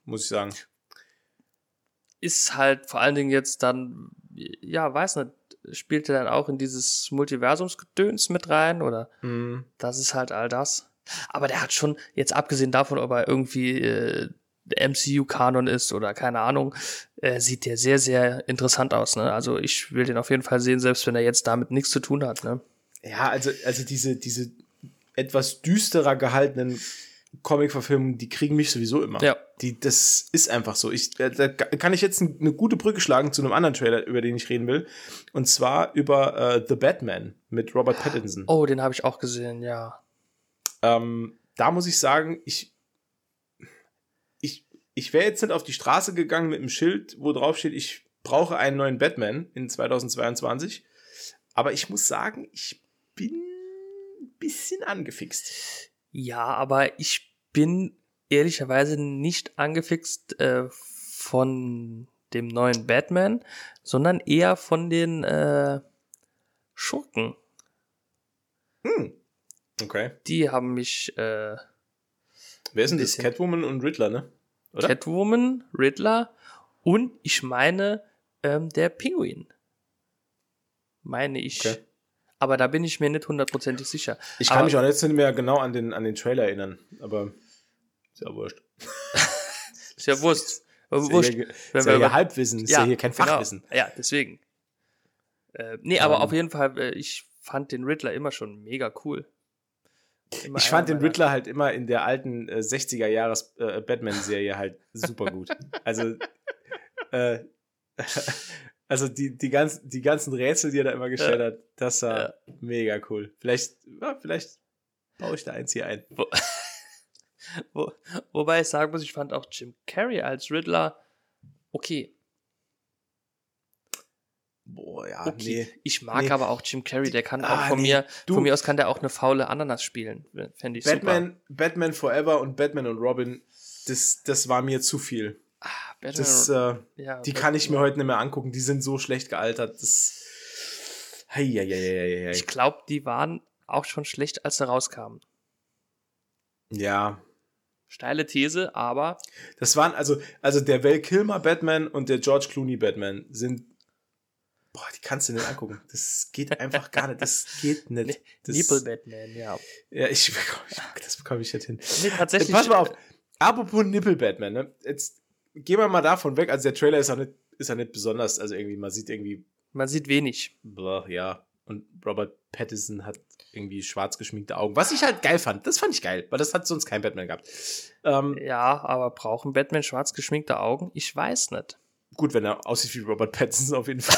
muss ich sagen. Ist halt vor allen Dingen jetzt dann, ja, weiß nicht, spielt er dann auch in dieses Multiversumsgedöns mit rein oder mhm. das ist halt all das. Aber der hat schon, jetzt abgesehen davon, ob er irgendwie äh, MCU-Kanon ist oder keine Ahnung, äh, sieht der sehr, sehr interessant aus. Ne? Also ich will den auf jeden Fall sehen, selbst wenn er jetzt damit nichts zu tun hat. Ne? Ja, also, also diese, diese etwas düsterer gehaltenen Comic-Verfilmungen, die kriegen mich sowieso immer. Ja. Die, das ist einfach so. Ich, da kann ich jetzt eine gute Brücke schlagen zu einem anderen Trailer, über den ich reden will. Und zwar über äh, The Batman mit Robert Pattinson. Oh, den habe ich auch gesehen, ja. Ähm, da muss ich sagen, ich, ich, wäre jetzt nicht auf die Straße gegangen mit einem Schild, wo drauf steht, ich brauche einen neuen Batman in 2022. Aber ich muss sagen, ich bin ein bisschen angefixt. Ja, aber ich bin ehrlicherweise nicht angefixt äh, von dem neuen Batman, sondern eher von den äh, Schurken. Hm. Okay. Die haben mich. Äh, Wer denn das? Catwoman und Riddler, ne? Oder? Catwoman, Riddler und ich meine ähm, der Pinguin. Meine ich. Okay. Aber da bin ich mir nicht hundertprozentig sicher. Ich kann aber, mich auch jetzt nicht mehr genau an den, an den Trailer erinnern, aber ist ja wurscht. (laughs) ist ja wurscht. Ist wurscht. Ja, ist ja hier Halbwissen, ist ja, ja hier kein genau. Fachwissen. Ja, deswegen. Äh, nee, aber um, auf jeden Fall, äh, ich fand den Riddler immer schon mega cool. Immer ich fand den Riddler halt immer in der alten äh, 60er Jahres äh, Batman-Serie halt super gut. Also, äh, (laughs) also die, die, ganzen, die ganzen Rätsel, die er da immer gestellt ja. hat, das war ja. mega cool. Vielleicht, ja, vielleicht baue ich da eins hier ein. Wo, (laughs) wo, wobei ich sagen muss, ich fand auch Jim Carrey als Riddler okay. Boah, ja, okay. nee. Ich mag nee. aber auch Jim Carrey, der kann ah, auch von nee. mir, du, von mir aus kann der auch eine faule Ananas spielen. Fände ich Batman, super. Batman Forever und Batman und Robin, das, das war mir zu viel. Batman Das, äh, ja, die Batman- kann ich mir heute nicht mehr angucken. Die sind so schlecht gealtert. Das. Hei, hei, hei, hei, Ich glaube, die waren auch schon schlecht, als sie rauskamen. Ja. Steile These, aber Das waren also, also der Val Kilmer Batman und der George Clooney Batman sind. Boah, die kannst du nicht angucken. Das geht einfach gar nicht. Das geht (laughs) nicht. Das, Nipple Batman, ja. Ja, ich, (laughs) das bekomme ich nicht hin. Nee, tatsächlich. Pass mal auf. Apropos Nipple Batman, ne? Jetzt gehen wir mal davon weg. Also der Trailer ist auch nicht, ist auch nicht besonders. Also irgendwie, man sieht irgendwie, Man sieht wenig. blah, ja. Und Robert Pattinson hat irgendwie schwarz geschminkte Augen. Was ich halt geil fand. Das fand ich geil, weil das hat sonst kein Batman gehabt. Ähm, Ja, aber brauchen Batman schwarz geschminkte Augen? Ich weiß nicht. gut, wenn er aussieht wie Robert Pattinson auf jeden Fall.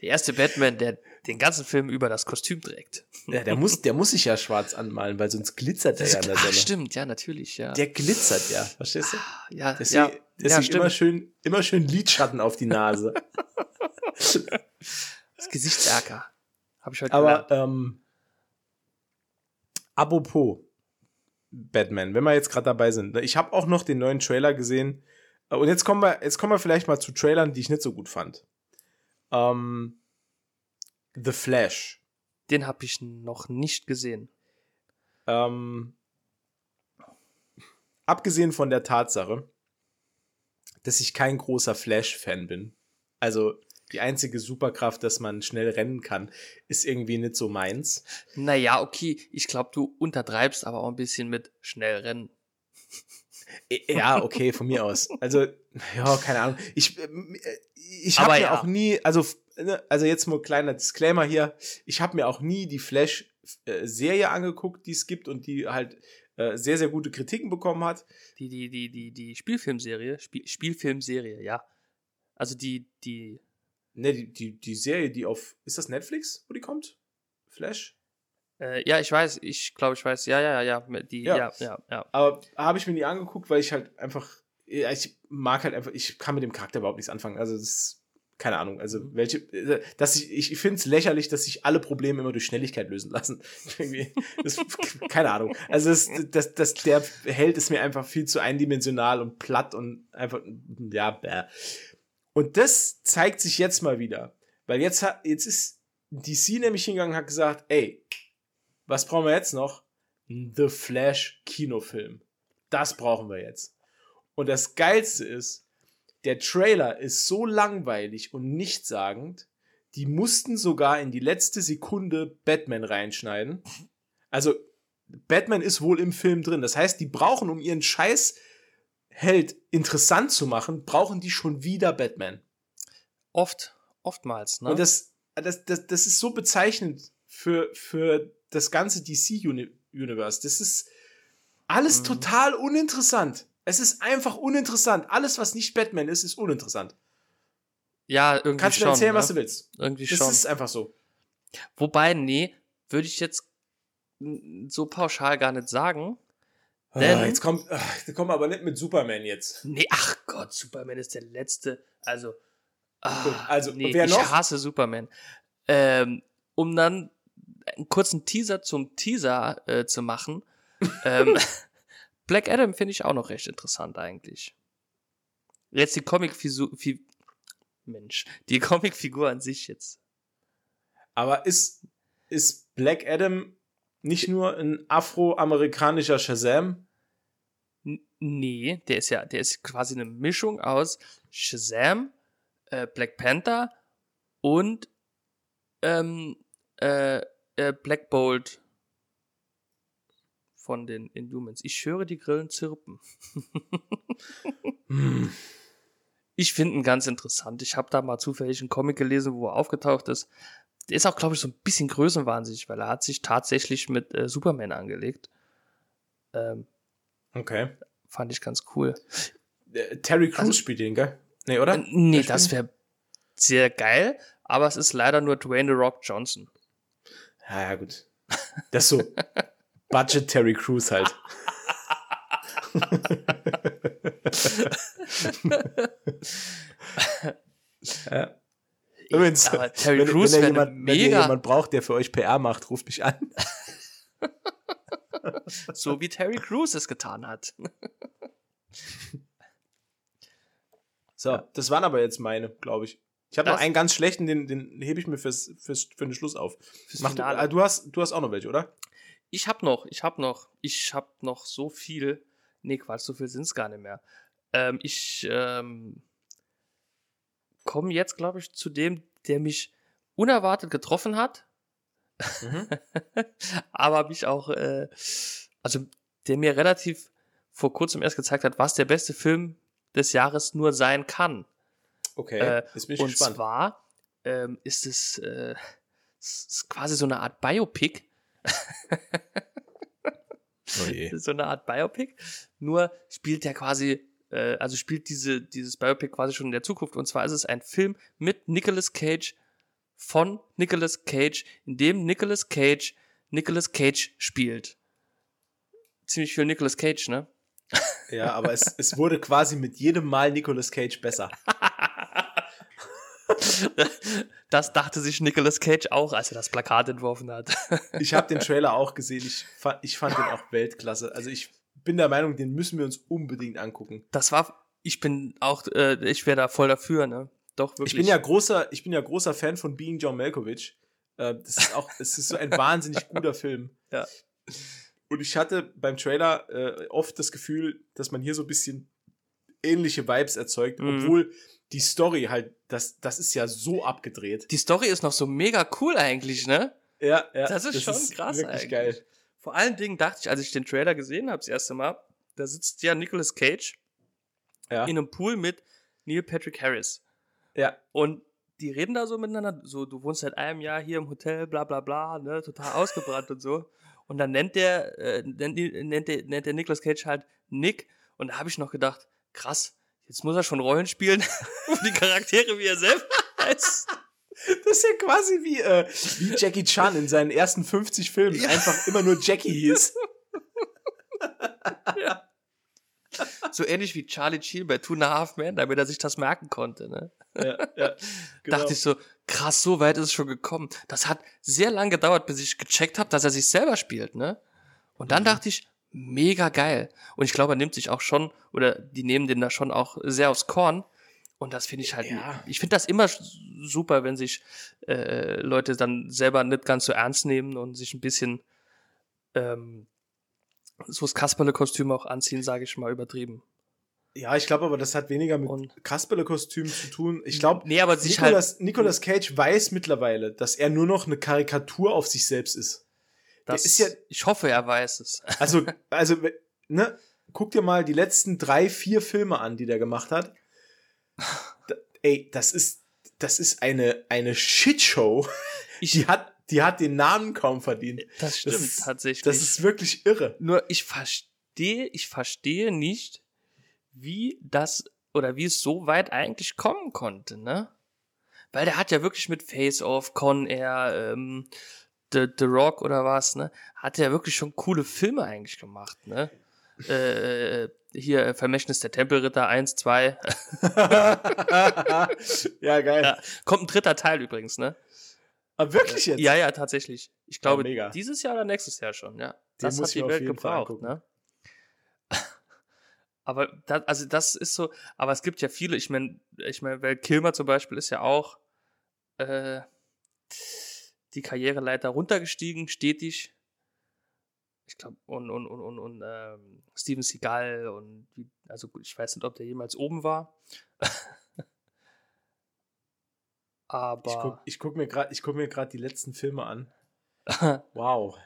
Der erste Batman, der den ganzen Film über das Kostüm trägt. ja, der muss, der muss sich ja schwarz anmalen, weil sonst glitzert er ja in der Sonne. stimmt, ja, natürlich, ja. Der glitzert ja, verstehst du? ja, Deswegen, ja, deswegen ja, immer schön, immer schön Lidschatten auf die Nase. (laughs) Das Gesichtserker. Habe ich heute Aber gelernt. ähm, apropos Batman, wenn wir jetzt gerade dabei sind, ne, ich habe auch noch den neuen Trailer gesehen. Und jetzt kommen wir, jetzt kommen wir vielleicht mal zu Trailern, die ich nicht so gut fand. Ähm, The Flash. Den habe ich noch nicht gesehen. Ähm, abgesehen von der Tatsache, dass ich kein großer Flash-Fan bin. Also die einzige Superkraft, dass man schnell rennen kann, ist irgendwie nicht so meins. Naja, okay, ich glaube, du untertreibst aber auch ein bisschen mit schnell rennen. Äh, Ja, okay, von mir aus. Also, ja, keine Ahnung. Ich, ähm, äh, ich habe mir ja. auch nie, also, ne, also jetzt mal ein kleiner Disclaimer hier. Ich habe mir auch nie die Flash-Serie angeguckt, die es gibt und die halt äh, sehr, sehr gute Kritiken bekommen hat. Die, die, die, die, die Spielfilmserie, Spiel, Spielfilmserie, ja. Also die, die, Ne, die, die, die Serie, die auf, ist das Netflix, wo die kommt? Flash? Äh, ja, ich weiß, ich glaube, ich weiß, ja, ja, ja, ja, die, Ja. ja, ja, ja. Aber habe ich mir nie angeguckt, weil ich halt einfach, ja, ich mag halt einfach, ich kann mit dem Charakter überhaupt nichts anfangen. Also, das ist, keine Ahnung, also Mhm. welche, äh, dass ich, ich finde es lächerlich, dass sich alle Probleme immer durch Schnelligkeit lösen lassen. (laughs) Das, keine Ahnung. Also, das, das, das, der Held ist mir einfach viel zu eindimensional und platt und einfach, ja, bäh. Und das zeigt sich jetzt mal wieder. Weil jetzt, hat, jetzt ist DC nämlich hingegangen und hat gesagt, ey, was brauchen wir jetzt noch? The Flash Kinofilm. Das brauchen wir jetzt. Und das Geilste ist, der Trailer ist so langweilig und nichtssagend, die mussten sogar in die letzte Sekunde Batman reinschneiden. Also, Batman ist wohl im Film drin. Das heißt, die brauchen, um ihren Scheiß Held interessant zu machen, brauchen die schon wieder Batman. Oft, oftmals, ne? Und das, das, das, das ist so bezeichnend für, für das ganze DC-Universe. Das ist alles Mhm. total uninteressant. Es ist einfach uninteressant. Alles, was nicht Batman ist, ist uninteressant. ja, irgendwie Kannst du schon. mir erzählen, ne? was du willst. Irgendwie Das schon. ist einfach so. Wobei, nee, würde ich jetzt so pauschal gar nicht sagen. Ah, Denn- jetzt kommt, ah, jetzt kommen wir aber nicht mit Superman jetzt. Nee, ach Gott, Superman ist der letzte. Also, Gut, also, nee, ich hasse Superman. Ähm, um dann einen kurzen Teaser zum Teaser äh, zu machen. ähm, (laughs) Black Adam finde ich auch noch recht interessant eigentlich. Jetzt die Comic-Figur, Mensch, die Comicfigur an sich jetzt. Aber ist, ist Black Adam nicht nur ein afroamerikanischer Shazam? Nee, der ist ja, der ist quasi eine Mischung aus Shazam, äh, Black Panther und ähm, äh, äh, Black Bolt von den Inhumans. Ich höre die Grillen zirpen. Hm. (laughs) Ich finde ihn ganz interessant. Ich habe da mal zufällig einen Comic gelesen, wo er aufgetaucht ist. Der ist auch, glaube ich, so ein bisschen größenwahnsinnig, weil er hat sich tatsächlich mit äh, Superman angelegt. Ähm, Okay. fand ich ganz cool. Äh, Terry Crews Also- spielt den, gell? Nee, oder? Äh, Nee, das wäre sehr geil, aber es ist leider nur Dwayne The Rock Johnson. Ja, ja, gut. Das ist so Budget Terry Crews halt. ja. Übrigens, aber Terry wenn, Crews wenn, ihr wäre jemand, wenn ihr mega. jemand braucht, der für euch PR macht, ruft mich an. so wie Terry Crews es getan hat. So, das waren aber jetzt meine, glaube ich. Ich habe noch einen ganz schlechten, den, den hebe ich mir fürs, fürs, für den Schluss auf. Mach du, äh, du, hast, du hast auch noch welche, oder? Ich habe noch, ich habe noch, ich habe noch so viel. Nee, Quatsch, so viel sind es gar nicht mehr. Ähm, ich ähm, komme jetzt, glaube ich, zu dem, der mich unerwartet getroffen hat. Mhm. (laughs) aber mich auch, äh, also der mir relativ vor kurzem erst gezeigt hat, was der beste Film des Jahres nur sein kann. Okay, äh, jetzt bin ich und gespannt. Und zwar ähm, ist es, äh, ist quasi so eine Art Biopic. oh (laughs) so eine Art Biopic. Nur spielt der quasi, äh, also spielt diese, dieses Biopic quasi schon in der Zukunft. Und zwar ist es ein Film mit Nicolas Cage von Nicolas Cage, in dem Nicolas Cage Nicolas Cage spielt. Ziemlich viel Nicolas Cage, ne? Ja, aber es, es wurde quasi mit jedem Mal Nicolas Cage besser. (laughs) Das dachte sich Nicolas Cage auch, als er das Plakat entworfen hat. Ich habe den Trailer auch gesehen. Ich fand, ich fand den auch Weltklasse. Also ich bin der Meinung, den müssen wir uns unbedingt angucken. Das war, ich bin auch, äh, ich wäre da voll dafür, ne? Doch wirklich. Ich bin ja großer, ich bin ja großer Fan von Being John Malkovich. Äh, das ist auch, es ist so ein wahnsinnig guter Film. Ja. Und ich hatte beim Trailer äh, oft das Gefühl, dass man hier so ein bisschen ähnliche Vibes erzeugt, mhm. obwohl die Story halt, das, das ist ja so abgedreht. Die Story ist noch so mega cool eigentlich, ne? Ja, ja. Das ist das schon ist krass wirklich eigentlich. geil. Vor allen Dingen dachte ich, als ich den Trailer gesehen habe, das erste Mal, da sitzt ja Nicolas Cage ja. in einem Pool mit Neil Patrick Harris. Ja. Und die reden da so miteinander, so, du wohnst seit einem Jahr hier im Hotel, bla bla bla, ne, total (laughs) ausgebrannt und so. Und dann nennt der, äh, nennt, nennt, der, nennt der Nicolas Cage halt Nick. Und da habe ich noch gedacht, krass, jetzt muss er schon Rollen spielen, (laughs) die Charaktere wie er selbst (laughs) heißt. Das ist ja quasi wie, äh, wie Jackie Chan in seinen ersten 50 Filmen ja. einfach immer nur Jackie hieß. (laughs) ja. So ähnlich wie Charlie Sheen bei Two and a Half Men, damit er sich das merken konnte. Ne? Ja, ja, genau. Dachte ich so, krass, so weit ist es schon gekommen. Das hat sehr lang gedauert, bis ich gecheckt habe, dass er sich selber spielt. Ne? Und dann mhm. dachte ich, mega geil. Und ich glaube, er nimmt sich auch schon, oder die nehmen den da schon auch sehr aufs Korn. Und das finde ich halt, ja. ich finde das immer super, wenn sich äh, Leute dann selber nicht ganz so ernst nehmen und sich ein bisschen ähm, so das Kasperle-Kostüm auch anziehen, sage ich mal, übertrieben. Ja, ich glaube aber, das hat weniger mit Kasperle-Kostüm zu tun. Ich glaube, nee, aber sich Nicolas, halt Nicolas Cage weiß mittlerweile, dass er nur noch eine Karikatur auf sich selbst ist. Das, ist ja, ich hoffe, er weiß es. (laughs) Also, also, ne, guck dir mal die letzten drei, vier Filme an, die der gemacht hat. Da, ey, das ist, das ist eine, eine Shitshow. Ich, die hat, die hat den Namen kaum verdient. Das stimmt das, tatsächlich. Das ist wirklich irre. Nur ich verstehe, ich verstehe nicht, wie das oder wie es so weit eigentlich kommen konnte, ne? Weil der hat ja wirklich mit Face Off, Con Air, ähm, The, The Rock oder was, ne? Hat ja wirklich schon coole Filme eigentlich gemacht, ne? äh, hier äh, Vermächtnis der Tempelritter 1, 2. (laughs) ja, geil. Ja, kommt ein dritter Teil übrigens, ne? Aber ah, wirklich jetzt? Ja, ja, tatsächlich. Ich glaube, ja, dieses Jahr oder nächstes Jahr schon, ja. Den das hat die Welt gebraucht, ne? (laughs) Aber das, also das ist so, aber es gibt ja viele, ich meine, ich meine, weil Kilmer zum Beispiel ist ja auch äh, die Karriereleiter runtergestiegen, stetig. Ich glaube, und, und, und, und, und ähm, Steven Seagal und also ich weiß nicht, ob der jemals oben war. (laughs) aber ich gucke guck mir gerade, guck mir gerade die letzten Filme an. (laughs) wow.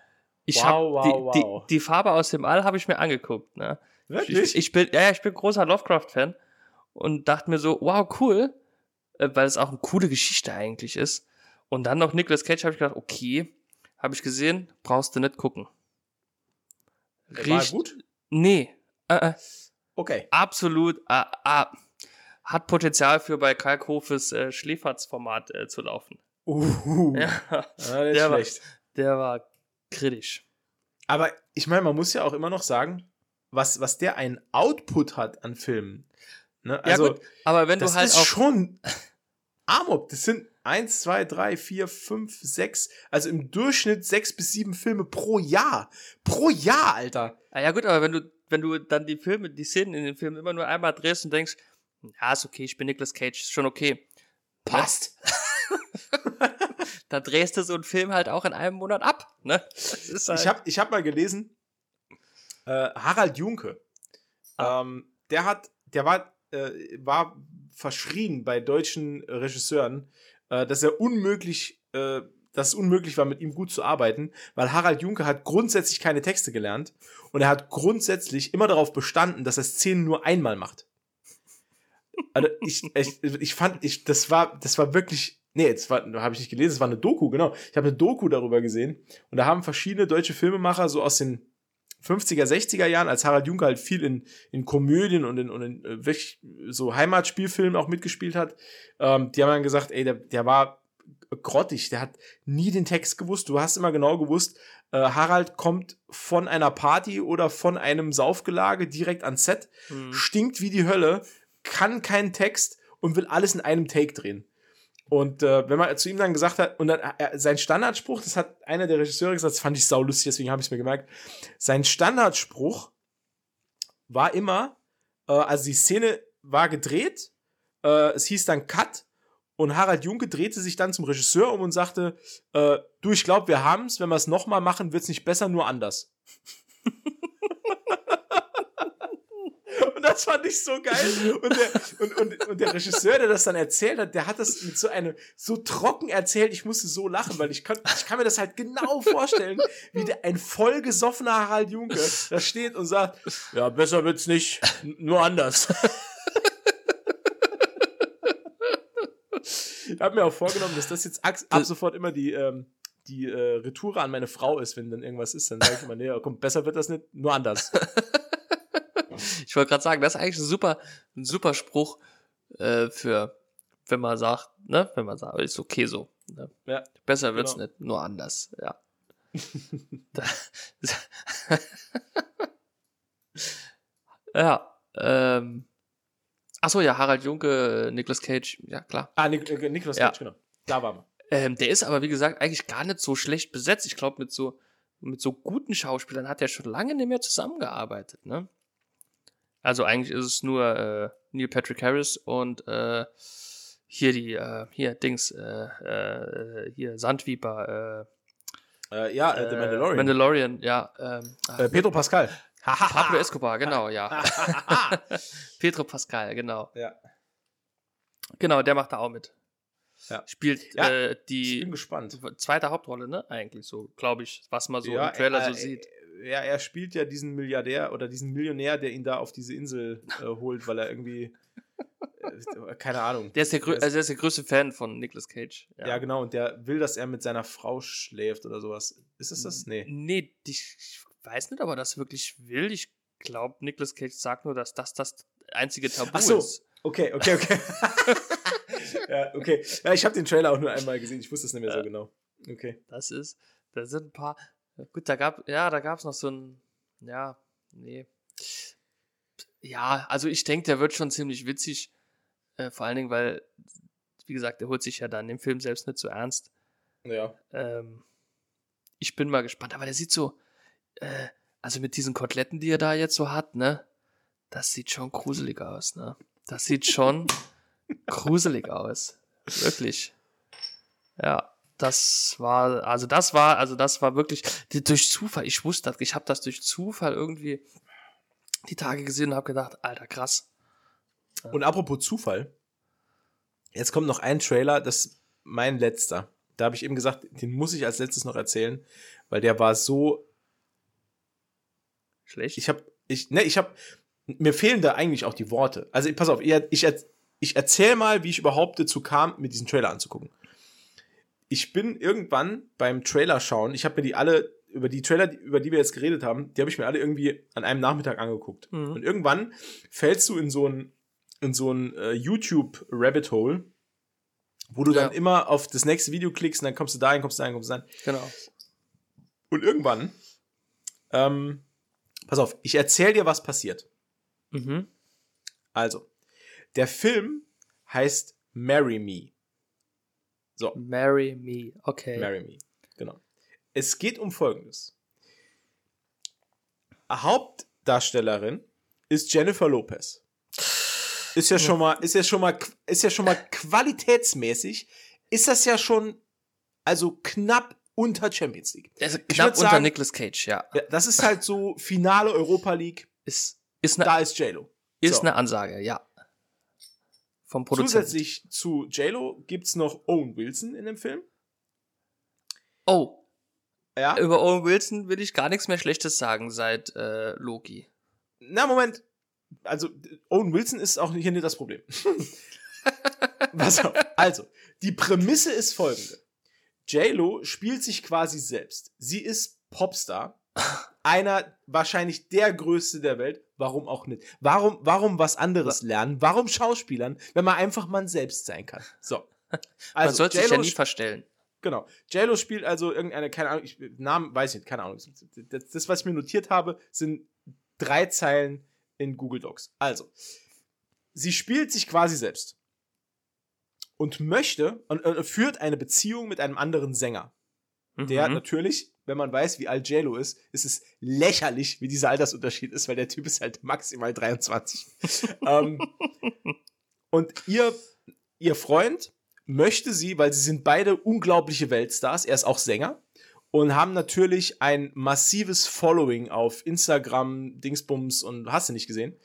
Ich wow, wow, die, wow. Die, die Farbe aus dem All habe ich mir angeguckt. Ne? Wirklich? Ich, ich, bin, ja, ich bin großer Lovecraft-Fan und dachte mir so, wow, cool, äh, weil es auch eine coole Geschichte eigentlich ist. Und dann noch Nicolas Cage habe ich gedacht, okay, habe ich gesehen, brauchst du nicht gucken. Riecht, War gut? Nee. Äh, äh. Okay. Absolut. Äh, äh, hat Potenzial für bei Kalkhofes äh, Schläferzformat äh, zu laufen. Uh, ja, ah, der, war, der war kritisch. Aber ich meine, man muss ja auch immer noch sagen, was, was der einen Output hat an Filmen. Ne? Also, ja, gut, aber wenn das du halt ist schon Amok, das sind eins, zwei, drei, vier, fünf, sechs, also im Durchschnitt sechs bis sieben Filme pro Jahr. Pro Jahr, Alter. Ah, ja gut, aber wenn du, wenn du dann die Filme, die Szenen in den Filmen immer nur einmal drehst und denkst, ja, ist okay, ich bin Nicolas Cage, ist schon okay. Passt. (laughs) da drehst du so einen Film halt auch in einem Monat ab, ne? Halt ich habe ich hab mal gelesen, äh, Harald Junke, ah. ähm, der hat, der war, äh, war verschrien bei deutschen Regisseuren, äh, dass er unmöglich, äh, dass es unmöglich war, mit ihm gut zu arbeiten, weil Harald Junke hat grundsätzlich keine Texte gelernt und er hat grundsätzlich immer darauf bestanden, dass er Szenen nur einmal macht. Also ich, ich, ich fand, ich, das war, das war wirklich, nee, war, habe ich nicht gelesen, das war eine Doku, genau. Ich habe eine Doku darüber gesehen und da haben verschiedene deutsche Filmemacher so aus den 50er, 60er Jahren, als Harald Junke halt viel in, in Komödien und in, und in äh, so Heimatspielfilmen auch mitgespielt hat, ähm, die haben dann gesagt, ey, der, der war grottig, der hat nie den Text gewusst. Du hast immer genau gewusst, äh, Harald kommt von einer Party oder von einem Saufgelage direkt ans Set, mhm. stinkt wie die Hölle, kann keinen Text und will alles in einem Take drehen. Und äh, wenn man zu ihm dann gesagt hat, und dann äh, sein Standardspruch, das hat einer der Regisseure gesagt, das fand ich saulustig, deswegen habe ich es mir gemerkt. Sein Standardspruch war immer, äh, also die Szene war gedreht, äh, es hieß dann Cut und Harald Junke drehte sich dann zum Regisseur um und sagte, äh, du, ich glaube, wir haben's, wenn wir es nochmal machen, wird's nicht besser, nur anders. Das fand ich so geil. Und der, und, und, und der Regisseur, der das dann erzählt hat, der hat das mit so einem so trocken erzählt, ich musste so lachen, weil ich kann, ich kann mir das halt genau vorstellen, wie der, ein vollgesoffener Harald Junke da steht und sagt, ja, besser wird's nicht, nur anders. ich habe mir auch vorgenommen, dass das jetzt ab sofort immer die, ähm, die äh, Retoure an meine Frau ist, wenn dann irgendwas ist. Dann sage ich immer, nee, komm, besser wird das nicht, nur anders. Ich wollte gerade sagen, das ist eigentlich ein super, ein super Spruch äh, für, wenn man sagt, ne, wenn man sagt, ist okay so. Ne? Ja, Besser wird's genau. nicht, nur anders, ja. (laughs) (laughs) ja, ähm. Achso, ja, Harald Junke, Nicolas Cage, ja klar. Ah, Nik äh, Nicolas Cage, ja. genau. Da waren wir. Ähm, der ist aber, wie gesagt, eigentlich gar nicht so schlecht besetzt. Ich glaube, mit so, mit so guten Schauspielern hat er schon lange nicht mehr zusammengearbeitet, ne? Also eigentlich ist es nur äh, Neil Patrick Harris und äh, hier die, äh, hier Dings, äh, äh, hier Sandviper. Äh, ja, äh, The Mandalorian. Mandalorian, ja. Ähm, Pedro Pascal. Pablo (laughs) Escobar, genau, ja. (laughs) (laughs) Pedro Pascal, genau. Ja. Genau, der macht da auch mit. Ja. Spielt ja, äh, die ich bin gespannt. zweite Hauptrolle, ne? Eigentlich so, glaube ich, was man so ja, im Trailer äh, so sieht ja, er spielt ja diesen Milliardär oder diesen Millionär, der ihn da auf diese Insel äh, (laughs) holt, weil er irgendwie. Äh, keine Ahnung. Der ist der, also der ist der größte Fan von Nicolas Cage. Ja. ja. genau, und der will, dass er mit seiner Frau schläft oder sowas. Ist es das? Nee. Nee, ich, ich weiß nicht, ob er das wirklich will. Ich glaube, Nicolas Cage sagt nur, dass das das einzige Tabu Ach so. ist. Okay, okay, okay. (laughs) ja, okay. Ja, ich habe den Trailer auch nur einmal gesehen. Ich wusste es nicht mehr so genau. Okay. Das ist, da sind ein paar, Gut, da gab, ja, da gab es noch so ein, ja, nee. Ja, also ich denke, der wird schon ziemlich witzig. Äh, vor allen Dingen, weil, wie gesagt, der holt sich ja dann im Film selbst nicht so ernst. Ja. Ähm, ich bin mal gespannt, aber der sieht so, äh, also mit diesen Koteletten, die er da jetzt so hat, ne, das sieht schon gruselig aus, ne. Das sieht schon (laughs) gruselig aus. Wirklich. Ja das war, also das war, also das war wirklich durch Zufall. Ich wusste das, ich habe das durch Zufall irgendwie die Tage gesehen und habe gedacht, alter krass. Und apropos Zufall, jetzt kommt noch ein Trailer, das ist mein letzter. Da habe ich eben gesagt, den muss ich als letztes noch erzählen, weil der war so schlecht. Ich habe, ich, ne, ich habe, mir fehlen da eigentlich auch die Worte. Also pass auf, ich, ich, ich erzähl mal, wie ich überhaupt dazu kam, mir diesen Trailer anzugucken ich bin irgendwann beim Trailer schauen, ich habe mir die alle, über die Trailer, über die wir jetzt geredet haben, die habe ich mir alle irgendwie an einem Nachmittag angeguckt. Mhm. Und irgendwann fällst du in so ein, in so ein äh, YouTube-Rabbit Hole, wo du ja. dann immer auf das nächste Video klickst und dann kommst du dahin, kommst du dahin, kommst du dahin. Genau. Und irgendwann, ähm, pass auf, ich erzähl dir, was passiert. Mhm. Also, der Film heißt Marry Me. So. Marry me. Okay. Marry Me. Genau. Es geht um Folgendes. Hauptdarstellerin ist Jennifer Lopez. Ist ja schon mal, ist ja schon mal, ist ja schon mal qualitätsmäßig, ist das ja schon, also knapp unter Champions League. Also knapp unter sagen- Nicolas Cage, ja. Ja, das ist halt so Finale Europa League, Ist, ist, eine, da ist JLo. ist so. eine Ansage, ja. Vom Produzenten. Zusätzlich zu JLo gibt's noch Owen Wilson in dem Film. Oh, Ja. über Owen Wilson will ich gar nichts mehr Schlechtes sagen seit äh, Loki. Na, Moment. Also, Owen Wilson ist auch hier nicht das Problem. (laughs) Pass auf. Also, die Prämisse ist folgende. J-Lo spielt sich quasi selbst. Sie ist Popstar. Einer, wahrscheinlich der größte der Welt. Warum auch nicht? Warum, warum was anderes lernen? Warum Schauspielern, wenn man einfach man selbst sein kann? So. (laughs) Man Also, sollte sich ja nie verstellen. Genau. JLo spielt also irgendeine, keine Ahnung, ich, Namen weiß ich nicht, keine Ahnung. Das, das, was ich mir notiert habe, sind drei Zeilen in Google Docs. Also, sie spielt sich quasi selbst und möchte und äh, führt eine Beziehung mit einem anderen Sänger. Der Mhm. natürlich, wenn man weiß, wie alt JLo ist, ist es lächerlich, wie dieser Altersunterschied ist, weil der Typ ist halt maximal 23. (laughs) ähm, und ihr, ihr Freund möchte sie, weil sie sind beide unglaubliche Weltstars, er ist auch Sänger und haben natürlich ein massives Following auf Instagram, Dingsbums und hast du nicht gesehen.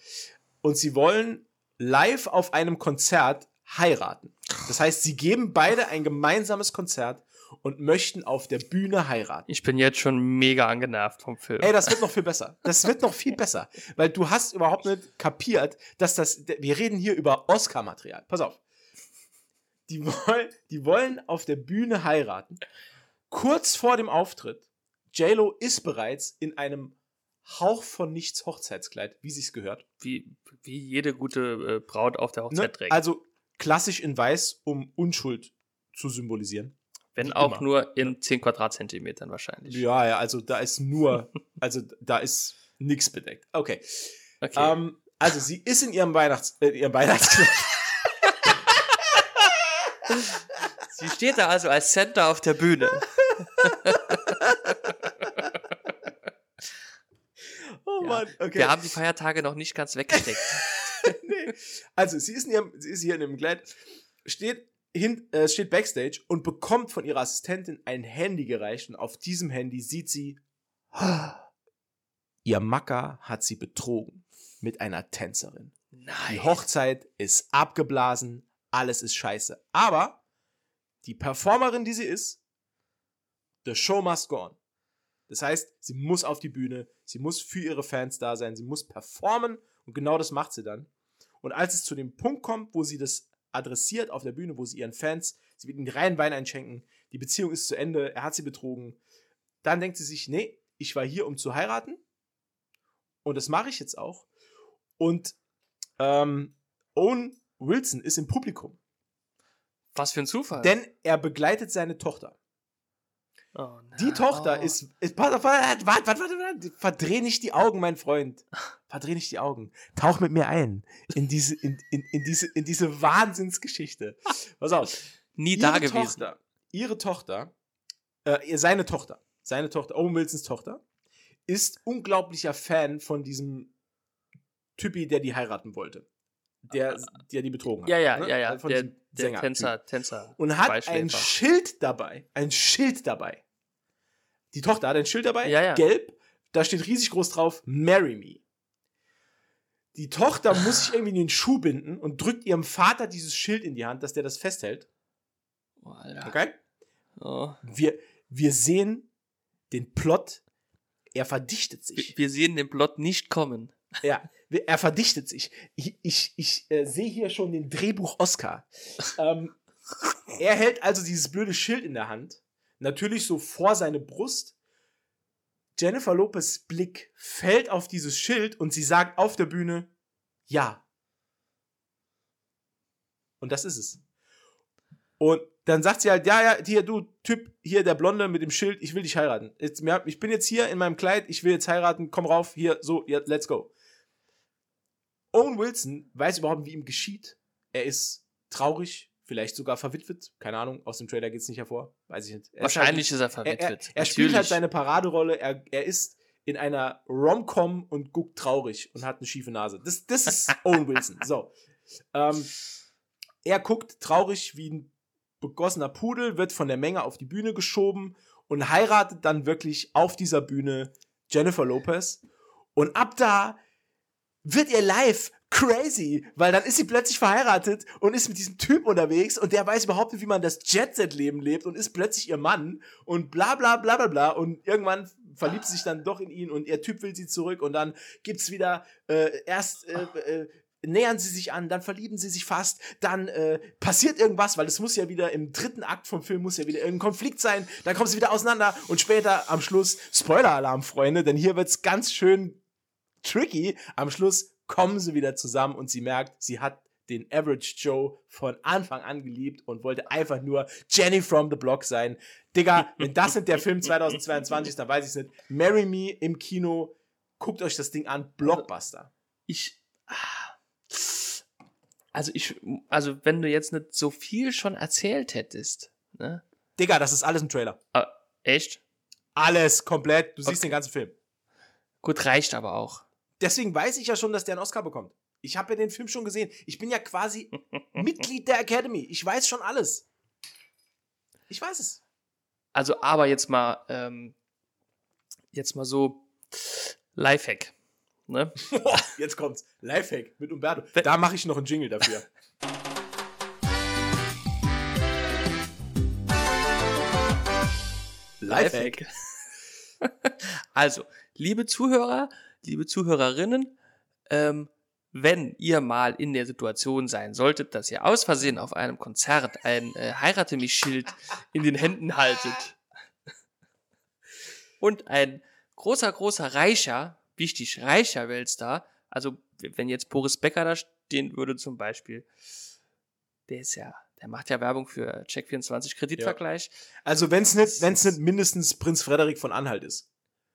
Und sie wollen live auf einem Konzert heiraten. Das heißt, sie geben beide ein gemeinsames Konzert und möchten auf der Bühne heiraten. Ich bin jetzt schon mega angenervt vom Film. Ey, das wird noch viel besser. Das wird noch viel besser. Weil du hast überhaupt nicht kapiert, dass das. Wir reden hier über Oscar-Material. Pass auf. Die wollen, die wollen auf der Bühne heiraten. Kurz vor dem Auftritt, JLo ist bereits in einem Hauch von nichts Hochzeitskleid, wie sich's gehört. wie, wie jede gute äh, Braut auf der Ne? Hochzeit trägt. Also klassisch in weiß, um Unschuld zu symbolisieren. Wenn wie auch immer. nur in 10 Quadratzentimetern wahrscheinlich. Ja, ja, also da ist nur, (laughs) also da ist nichts bedeckt. Okay. Okay. Ähm, also sie ist in ihrem Weihnachts, äh, in ihrem Weihnachtskleid. (laughs) Sie steht da also als Center auf der Bühne. (laughs) Oh Ja. Mann, okay. Wir haben die Feiertage noch nicht ganz weggesteckt. nee. Also sie ist, in ihrem, sie ist hier in ihrem Kleid, steht, hin, äh, steht backstage und bekommt von ihrer Assistentin ein Handy gereicht und auf diesem Handy sieht sie, (gasps) ihr Macker hat sie betrogen mit einer Tänzerin. Die Nein. Hochzeit ist abgeblasen, alles ist scheiße. Aber die Performerin, die sie ist, the show must go on. Das heißt, sie muss auf die Bühne, sie muss für ihre Fans da sein, sie muss performen und genau das macht sie dann. Und als es zu dem Punkt kommt, wo sie das adressiert auf der Bühne, wo sie ihren Fans, sie wird ihnen reinen Wein einschenken, die Beziehung ist zu Ende, er hat sie betrogen, dann denkt sie sich, nee, ich war hier, um zu heiraten und das mache ich jetzt auch. Und ähm, Owen Wilson ist im Publikum, Was für ein Zufall. denn er begleitet seine Tochter. Oh. Die Tochter Oh. ist, ist pass auf, warte, warte, warte, warte, verdreh nicht die Augen, mein Freund. Verdreh nicht die Augen. Tauch mit mir ein in diese, in, in, in diese, in diese Wahnsinnsgeschichte. Pass auf. nie ihre da gewesen. Tochter, ihre Tochter, äh, seine Tochter, seine Tochter, Owen Wilsons Tochter, ist unglaublicher Fan von diesem Typi, der die heiraten wollte. Der, der die betrogen hat. Ja, ja, ne? ja, ja. Von Der, der. Tänzer, Tänzer. Und hat ein Schild dabei. Ein Schild dabei. Die Tochter hat ein Schild dabei, Ja, ja. gelb. Da steht riesig groß drauf, Marry me. Die Tochter muss sich irgendwie in den Schuh binden und drückt ihrem Vater dieses Schild in die Hand, dass der das festhält. Oh. Okay? Oh. Wir, wir sehen den Plot, er verdichtet Wir, sich. wir sehen den Plot nicht kommen. Ja, wir- (laughs) er verdichtet sich. Ich, ich, ich äh, sehe hier schon den Drehbuch Oscar. ähm, (laughs) er hält also dieses blöde Schild in der Hand, natürlich so vor seine Brust. Jennifer Lopez Blick fällt auf dieses Schild und sie sagt auf der Bühne, ja. Und das ist es. Und dann sagt sie halt, ja, ja, hier, du Typ, hier der Blonde mit dem Schild, ich will dich heiraten. Jetzt, ich bin jetzt hier in meinem Kleid, ich will jetzt heiraten, komm rauf, hier, so, ja, let's go. Owen Wilson weiß überhaupt, wie ihm geschieht. Er ist traurig, vielleicht sogar verwitwet. Keine Ahnung, aus dem Trailer geht es nicht hervor. Weiß ich nicht. Er ist Wahrscheinlich ist er halt, er, verwitwet. er, er spielt halt seine Paraderolle. Er, er ist in einer Rom-Com und guckt traurig und hat eine schiefe Nase. Das, das ist (laughs) Owen Wilson. So. Ähm, er guckt traurig wie ein begossener Pudel, wird von der Menge auf die Bühne geschoben und heiratet dann wirklich auf dieser Bühne Jennifer Lopez. Und ab da wird ihr live crazy, weil dann ist sie plötzlich verheiratet und ist mit diesem Typ unterwegs und der weiß überhaupt nicht, wie man das Jet-Set-Leben lebt und ist plötzlich ihr Mann und bla bla bla bla bla und irgendwann verliebt sie sich dann doch in ihn und ihr Typ will sie zurück und dann gibt's wieder äh, erst äh, äh, nähern sie sich an, dann verlieben sie sich fast, dann äh, passiert irgendwas, weil es muss ja wieder im dritten Akt vom Film muss ja wieder irgendein Konflikt sein, dann kommen sie wieder auseinander und später am Schluss Spoiler-Alarm, Freunde, denn hier wird's ganz schön tricky. Am Schluss kommen sie wieder zusammen und sie merkt, sie hat den Average Joe von Anfang an geliebt und wollte einfach nur Jenny from the Block sein. Digga, wenn das nicht der Film 2022 ist, dann weiß ich es nicht. Marry Me im Kino, guckt euch das Ding an, Blockbuster. Ich. Also ich, also wenn du jetzt nicht so viel schon erzählt hättest, ne? Digga, das ist alles im Trailer. Ah, echt? Alles komplett. Du siehst Okay. den ganzen Film. Gut, reicht aber auch. Deswegen weiß ich ja schon, dass der einen Oscar bekommt. Ich habe ja den Film schon gesehen. Ich bin ja quasi (laughs) Mitglied der Academy. Ich weiß schon alles. Ich weiß es. Also, aber jetzt mal, ähm, jetzt mal so Lifehack. Ne? (laughs) Jetzt kommt's. Lifehack mit Umberto. Da mache ich noch einen Jingle dafür. Lifehack. (laughs) also, liebe Zuhörer, liebe Zuhörerinnen, ähm, wenn ihr mal in der Situation sein solltet, dass ihr aus Versehen auf einem Konzert ein äh, Heirate mich Schild in den Händen haltet (laughs) und ein großer, großer Reicher, wichtig reicher Weltstar, also wenn jetzt Boris Becker da stehen würde zum Beispiel, der ist ja, der macht ja Werbung für Check24 Kreditvergleich. Also, wenn's nicht, wenn's nicht mindestens Prinz Frederik von Anhalt ist.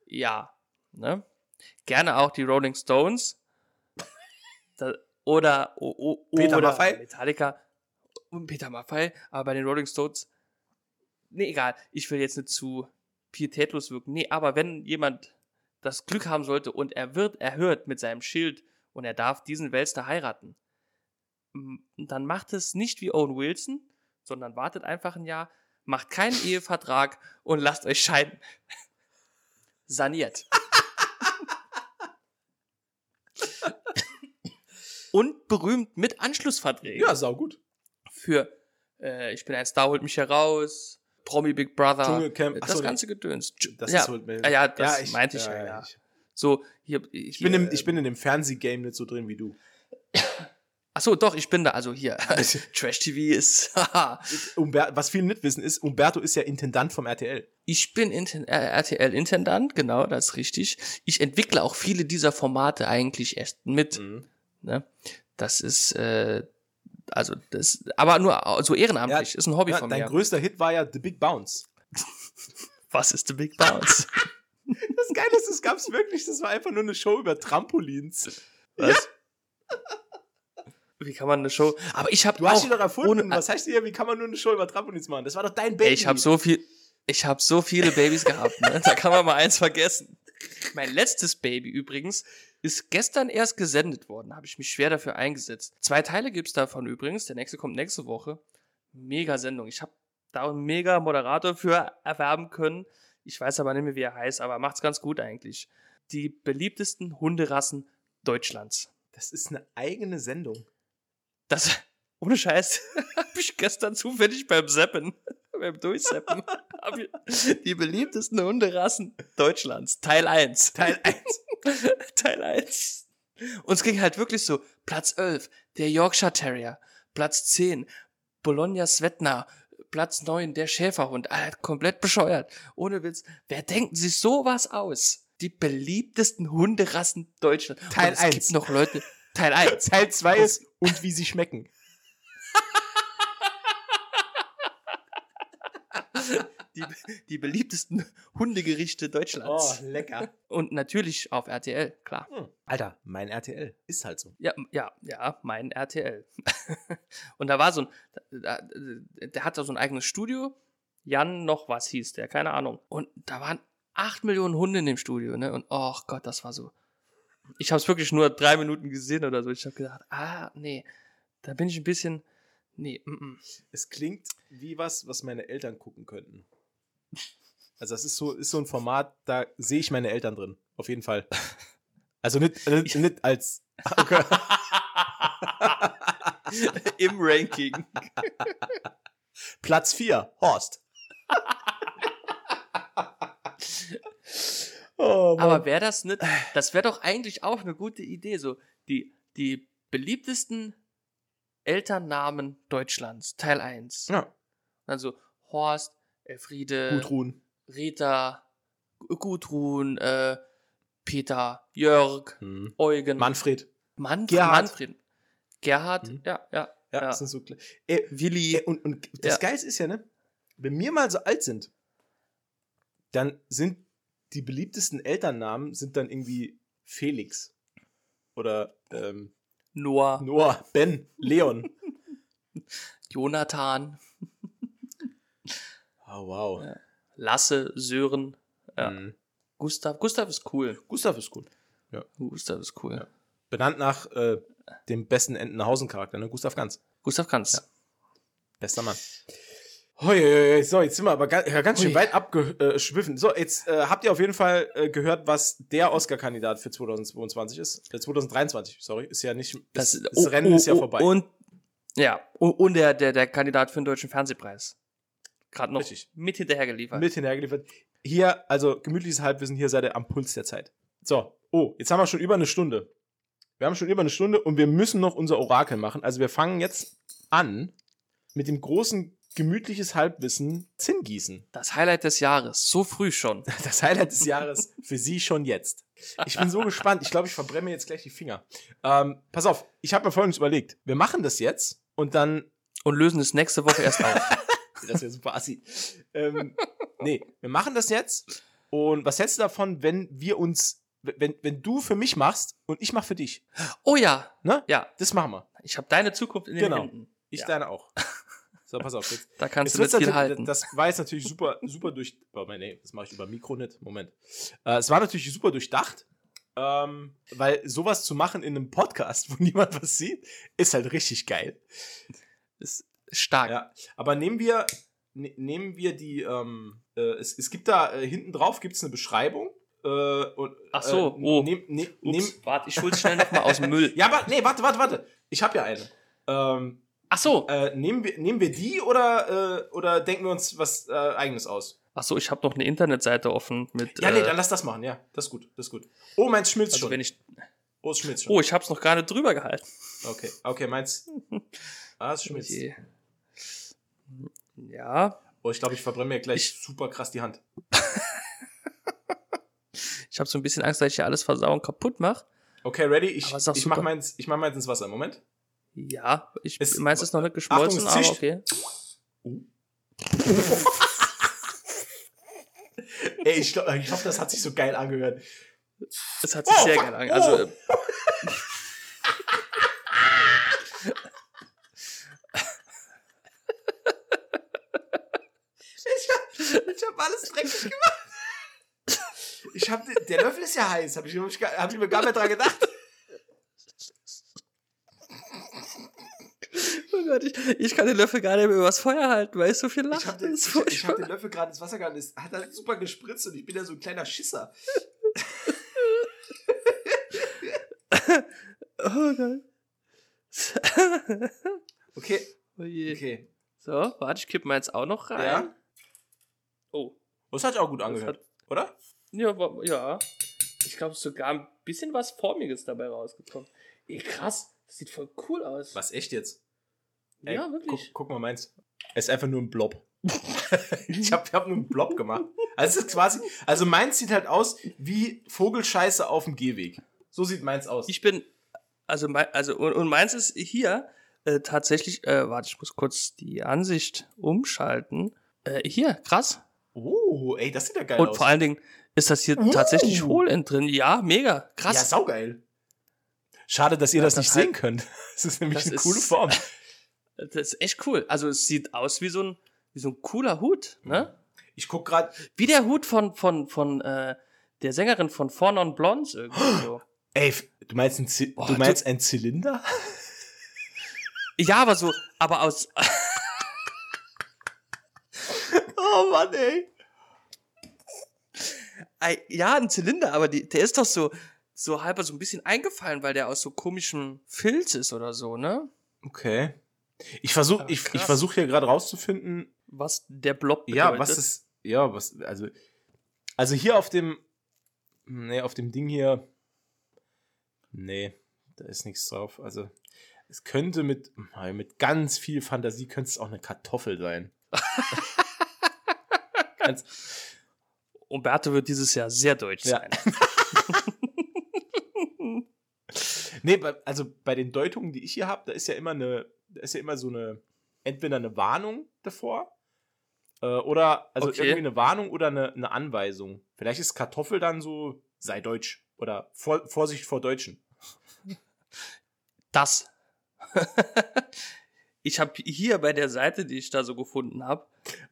Ja, ne? Gerne auch die Rolling Stones. Da, oder o, o, Peter oder Maffay? Metallica und Peter Maffay, aber bei den Rolling Stones nee, egal, ich will jetzt nicht zu pietätlos wirken. Nee, aber wenn jemand das Glück haben sollte und er wird erhört mit seinem Schild und er darf diesen Weltstar heiraten, dann macht es nicht wie Owen Wilson, sondern wartet einfach ein Jahr, macht keinen Ehevertrag und lasst euch scheiden. (laughs) Saniert. Und berühmt mit Anschlussverträgen Ja, saugut. für äh, Ich bin ein Star, holt mich heraus, Promi Big Brother, Dschungelcamp. äh, das so, ganze Gedöns. Das ja, ist wohl ah, ja, das meinte ich ja, ja. Ich, So, hier, ich, bin im, ich bin in dem Fernsehgame nicht so drin wie du. Ach so, doch, ich bin da, also hier. (laughs) (laughs) Trash TV ist. (laughs) Umber was viele nicht wissen, ist, Umberto ist ja Intendant vom RTL. Ich bin Inten äh, RTL-Intendant, genau, das ist richtig. Ich entwickle auch viele dieser Formate eigentlich erst mit. Mhm. Ne? Das ist, äh, also, das, aber nur so ehrenamtlich, ist ein Hobby Ja, von dein mir. größter Hit war ja The Big Bounce. (laughs) Was ist The Big Bounce? (laughs) Das Geile ist, das gab's wirklich. Das war einfach nur eine Show über Trampolins. Was? Wie kann man eine Show? Aber ich habe Du hast die doch erfunden. ohne- Was heißt hier, wie kann man nur eine Show über Trampolins machen? Das war doch dein Baby. Ich habe so viel, ich habe so viele Babys gehabt. Ne? Da kann man mal eins vergessen. Mein letztes Baby übrigens ist gestern erst gesendet worden. Habe ich mich schwer dafür eingesetzt. Zwei Teile gibt's davon übrigens. Der nächste kommt nächste Woche. Mega Sendung. Ich habe da einen mega Moderator für erwerben können. Ich weiß aber nicht mehr, wie er heißt, aber macht's ganz gut eigentlich. Die beliebtesten Hunderassen Deutschlands. Das ist eine eigene Sendung. Das, (laughs) ohne Scheiß, (laughs) habe ich gestern zufällig beim Seppen, (laughs) beim Durchseppen, die beliebtesten Hunderassen Deutschlands, Teil 1. Teil 1. (laughs) Teil 1. Und es ging halt wirklich so, Platz 11, der Yorkshire Terrier, Platz 10, Bologna Svetna, Platz 9, der Schäferhund, Alter, komplett bescheuert. Ohne Witz, wer denkt sich sowas aus? Die beliebtesten Hunderassen Deutschlands. Teil Und es 1. gibt noch Leute, Teil 1. (laughs) Teil 2 ist und wie sie schmecken. Die, die beliebtesten Hundegerichte Deutschlands. Oh, lecker. Und natürlich auf RTL, klar. Hm. Alter, mein RTL. Ist halt so. Ja, ja, ja, mein RTL. (laughs) und da war so ein, da- der hat da so ein eigenes Studio. Jan noch was hieß der, keine Ahnung. Und da waren acht Millionen Hunde in dem Studio, ne? Und oh Gott, das war so. Ich habe es wirklich nur drei Minuten gesehen oder so. Ich habe gedacht, ah, nee, da bin ich ein bisschen, nee, mm, mm. Es klingt wie was, was meine Eltern gucken könnten. Also das ist so, ist so ein Format, da sehe ich meine Eltern drin. Auf jeden Fall. Also nicht, nicht, nicht als. (laughs) Okay. im Ranking. Platz 4, Horst. (laughs) oh. Aber wäre das nicht, das wäre doch eigentlich auch eine gute Idee, so die, die beliebtesten Elternnamen Deutschlands, Teil 1. ja, Also Horst, Elfriede, Gudrun. Rita, Gu- Gudrun, äh, Peter, Jörg, Hm. Eugen, Manfred. Mann, Gerhard. Manfred, Gerhard, Mhm. ja, ja, Ja, Ja. das sind so Ey, Willi, ey, und, und das Ja. Geilste ist ja, ne? Wenn wir mal so alt sind, dann sind die beliebtesten Elternnamen sind dann irgendwie Felix. Oder ähm, Noah, Noah, Ben, Leon. (laughs) Jonathan, Oh, wow. Ja. Lasse, Sören, ja. Mhm. Gustav. Gustav ist cool. Gustav ist gut. Gustav ist cool. Ja. Benannt nach äh, dem besten Entenhausen-Charakter, ne? Gustav Ganz. Gustav kann's. Bester Mann. Hoi, so, jetzt sind wir aber ganz, ja, ganz schön weit abgeschwiffen. So, jetzt äh, habt ihr auf jeden Fall äh, gehört, was der Oscar-Kandidat für 2022 ist. Äh, 2023, sorry, ist ja nicht. Ist, das, oh, Rennen oh, ist ja oh, vorbei. Und ja, und, und der, der, der Kandidat für den Deutschen Fernsehpreis. Gerade noch Richtig. mit hinterher geliefert. mit hinterhergeliefert. Hier, also gemütliches Halbwissen, hier seid ihr am Puls der Zeit. So, oh, jetzt haben wir schon über eine Stunde. Wir haben schon über eine Stunde und wir müssen noch unser Orakel machen. Also wir fangen jetzt an mit dem großen gemütliches Halbwissen Zinngießen. Das Highlight des Jahres. So früh schon. (laughs) Das Highlight des Jahres für Sie schon jetzt. Ich bin so gespannt. Ich glaube, ich verbrenne mir jetzt gleich die Finger. Ähm, pass auf, ich habe mir folgendes überlegt. Wir machen das jetzt und dann Und lösen es nächste Woche erst auf. (laughs) Das wäre super assi. ähm, nee, wir machen das jetzt. Und was hältst du davon, wenn wir uns, wenn, wenn du für mich machst und ich mach für dich? Oh ja. Ne? Ja. Das machen wir. Ich habe deine Zukunft in den Genau. Händen. Ich Ja. deine auch. (laughs) So, pass auf. Jetzt, Da kannst jetzt du wird's viel halten. Das war jetzt natürlich super, super durch. Oh, nee, das mache ich über Mikro nicht. Moment. Äh, es war natürlich super durchdacht. Ähm, weil sowas zu machen in einem Podcast, (laughs) wo niemand was sieht, ist halt richtig geil. ist stark. Ja, aber nehmen wir, ne, nehmen wir die, ähm, äh, es, es gibt da äh, hinten drauf gibt's eine Beschreibung. Äh, und, Ach so, äh, oh. nehm, nehm, Ups, nehm, warte, ich hol's schnell nochmal aus dem Müll. (laughs) ja, aber nee, warte, warte, warte. Ich habe ja eine. Ähm, Ach so. äh, nehmen, wir, nehmen wir die oder, äh, oder denken wir uns was äh, eigenes aus? Ach so, ich habe noch eine Internetseite offen mit. Ja, nee, äh, dann lass das machen, ja. Das ist gut, das ist gut. Oh, meins schmilzt also schon. wenn ich. oh, es schmilzt schon. Oh, ich hab's noch nicht drüber gehalten. Okay, okay, meins. (laughs) Ah, es schmilzt. Okay. Ja, Oh, ich glaube, ich verbrenne mir gleich super krass die Hand. (laughs) ich habe so ein bisschen Angst, dass ich hier alles versauen kaputt mache. Okay, ready? Ich, ist ich mach super. meins, ich mach meins ins Wasser. Moment. Ja, ich Es- meins ist noch nicht geschmolzen, Achtung, aber okay. (laughs) Ey, ich ich hoff, das hat sich so geil angehört. Es hat sich Oh, sehr fuck. geil an. Also, Oh. äh, Ich hab, ich hab alles dreckig gemacht. Ich hab, der Löffel ist ja heiß. Hab ich, hab ich, gar- hab ich mir gar nicht dran gedacht. oh Gott, ich, ich kann den Löffel gar nicht mehr übers Feuer halten, weil ich so viel lache. Ich hab den, ich, ich hab den Löffel gerade ins Wasser gehalten. Es hat halt super gespritzt und ich bin ja so ein kleiner Schisser. (laughs) Oh Gott. Okay, oh je. okay. So, warte, ich kippe mal jetzt auch noch rein. Ja. Oh. Das hat sich auch gut angehört, hat, oder? ja, ja. Ich glaube, sogar ein bisschen was Formiges dabei rausgekommen. Ey, krass. Das sieht voll cool aus. Was, echt jetzt? Ja, Ey, wirklich. Guck, guck mal meins. Es ist einfach nur ein Blob. (laughs) (laughs) ich hab, ich hab nur einen Blob gemacht. Also, es ist quasi, also meins sieht halt aus wie Vogelscheiße auf dem Gehweg. So sieht meins aus. Ich bin, also, mein, also und, und meins ist hier äh, tatsächlich, äh, warte, ich muss kurz die Ansicht umschalten. Äh, hier, krass. oh, ey, das sieht ja geil und aus. vor allen Dingen ist das hier Uh. tatsächlich hohl innen drin. Ja, mega, krass. Ja, saugeil. Schade, dass ihr das, das nicht halt- sehen könnt. (laughs) Das ist nämlich Das eine ist- coole Form. (laughs) Das ist echt cool. Also es sieht aus wie so ein, wie so ein cooler Hut, ne? Ich guck gerade. Wie der Hut von, von, von äh, der Sängerin von Four Non Blondes irgendwie (gasps) so. Ey, du meinst, ein Zy Boah, du meinst ein Zylinder? (laughs) Ja, aber so, aber aus. Oh Mann, ey. Ja, ein Zylinder, aber die, der ist doch so, so halber so ein bisschen eingefallen, weil der aus so komischem Filz ist oder so, ne? Okay. Ich versuche Aber ich, ich versuch hier gerade rauszufinden, Was der Blob bedeutet. ja, was ist, ja, was, also, also hier auf dem, nee, auf dem Ding hier, nee, da ist nichts drauf. Also, es könnte mit, mit ganz viel Fantasie könnte es auch eine Kartoffel sein. (laughs) ganz, Umberto wird dieses Jahr sehr deutsch Ja. sein. (laughs) Nee, bei, also bei den Deutungen, die ich hier habe, da ist ja immer eine, da ist ja immer so eine, entweder eine Warnung davor, äh, oder, also Okay. irgendwie eine Warnung oder eine, eine Anweisung. Vielleicht ist Kartoffel dann so, sei deutsch oder vor, Vorsicht vor Deutschen. Das. (laughs) ich habe hier bei der Seite, die ich da so gefunden habe,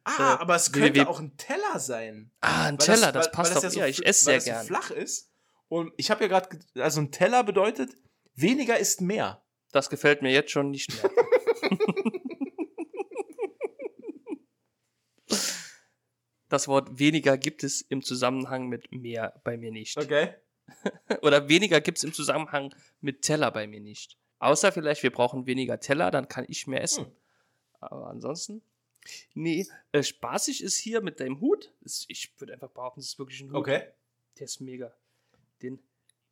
Ah, Äh, aber es www. könnte auch ein Teller sein. ah, ein Weil Teller, das, weil- passt weil doch. so Ja, ich fl- esse weil sehr das so flach ist. Und ich habe ja gerade, also ein Teller bedeutet, weniger ist mehr. Das gefällt mir jetzt schon nicht mehr. (laughs) Das Wort weniger gibt es im Zusammenhang mit mehr bei mir nicht. Okay. (laughs) Oder weniger gibt es im Zusammenhang mit Teller bei mir nicht. Außer vielleicht, wir brauchen weniger Teller, dann kann ich mehr essen. Hm. Aber ansonsten. Nee, äh, spaßig ist hier mit deinem Hut. Ist, ich würde einfach behaupten, das ist wirklich ein Hut. Okay. Der ist mega. Den,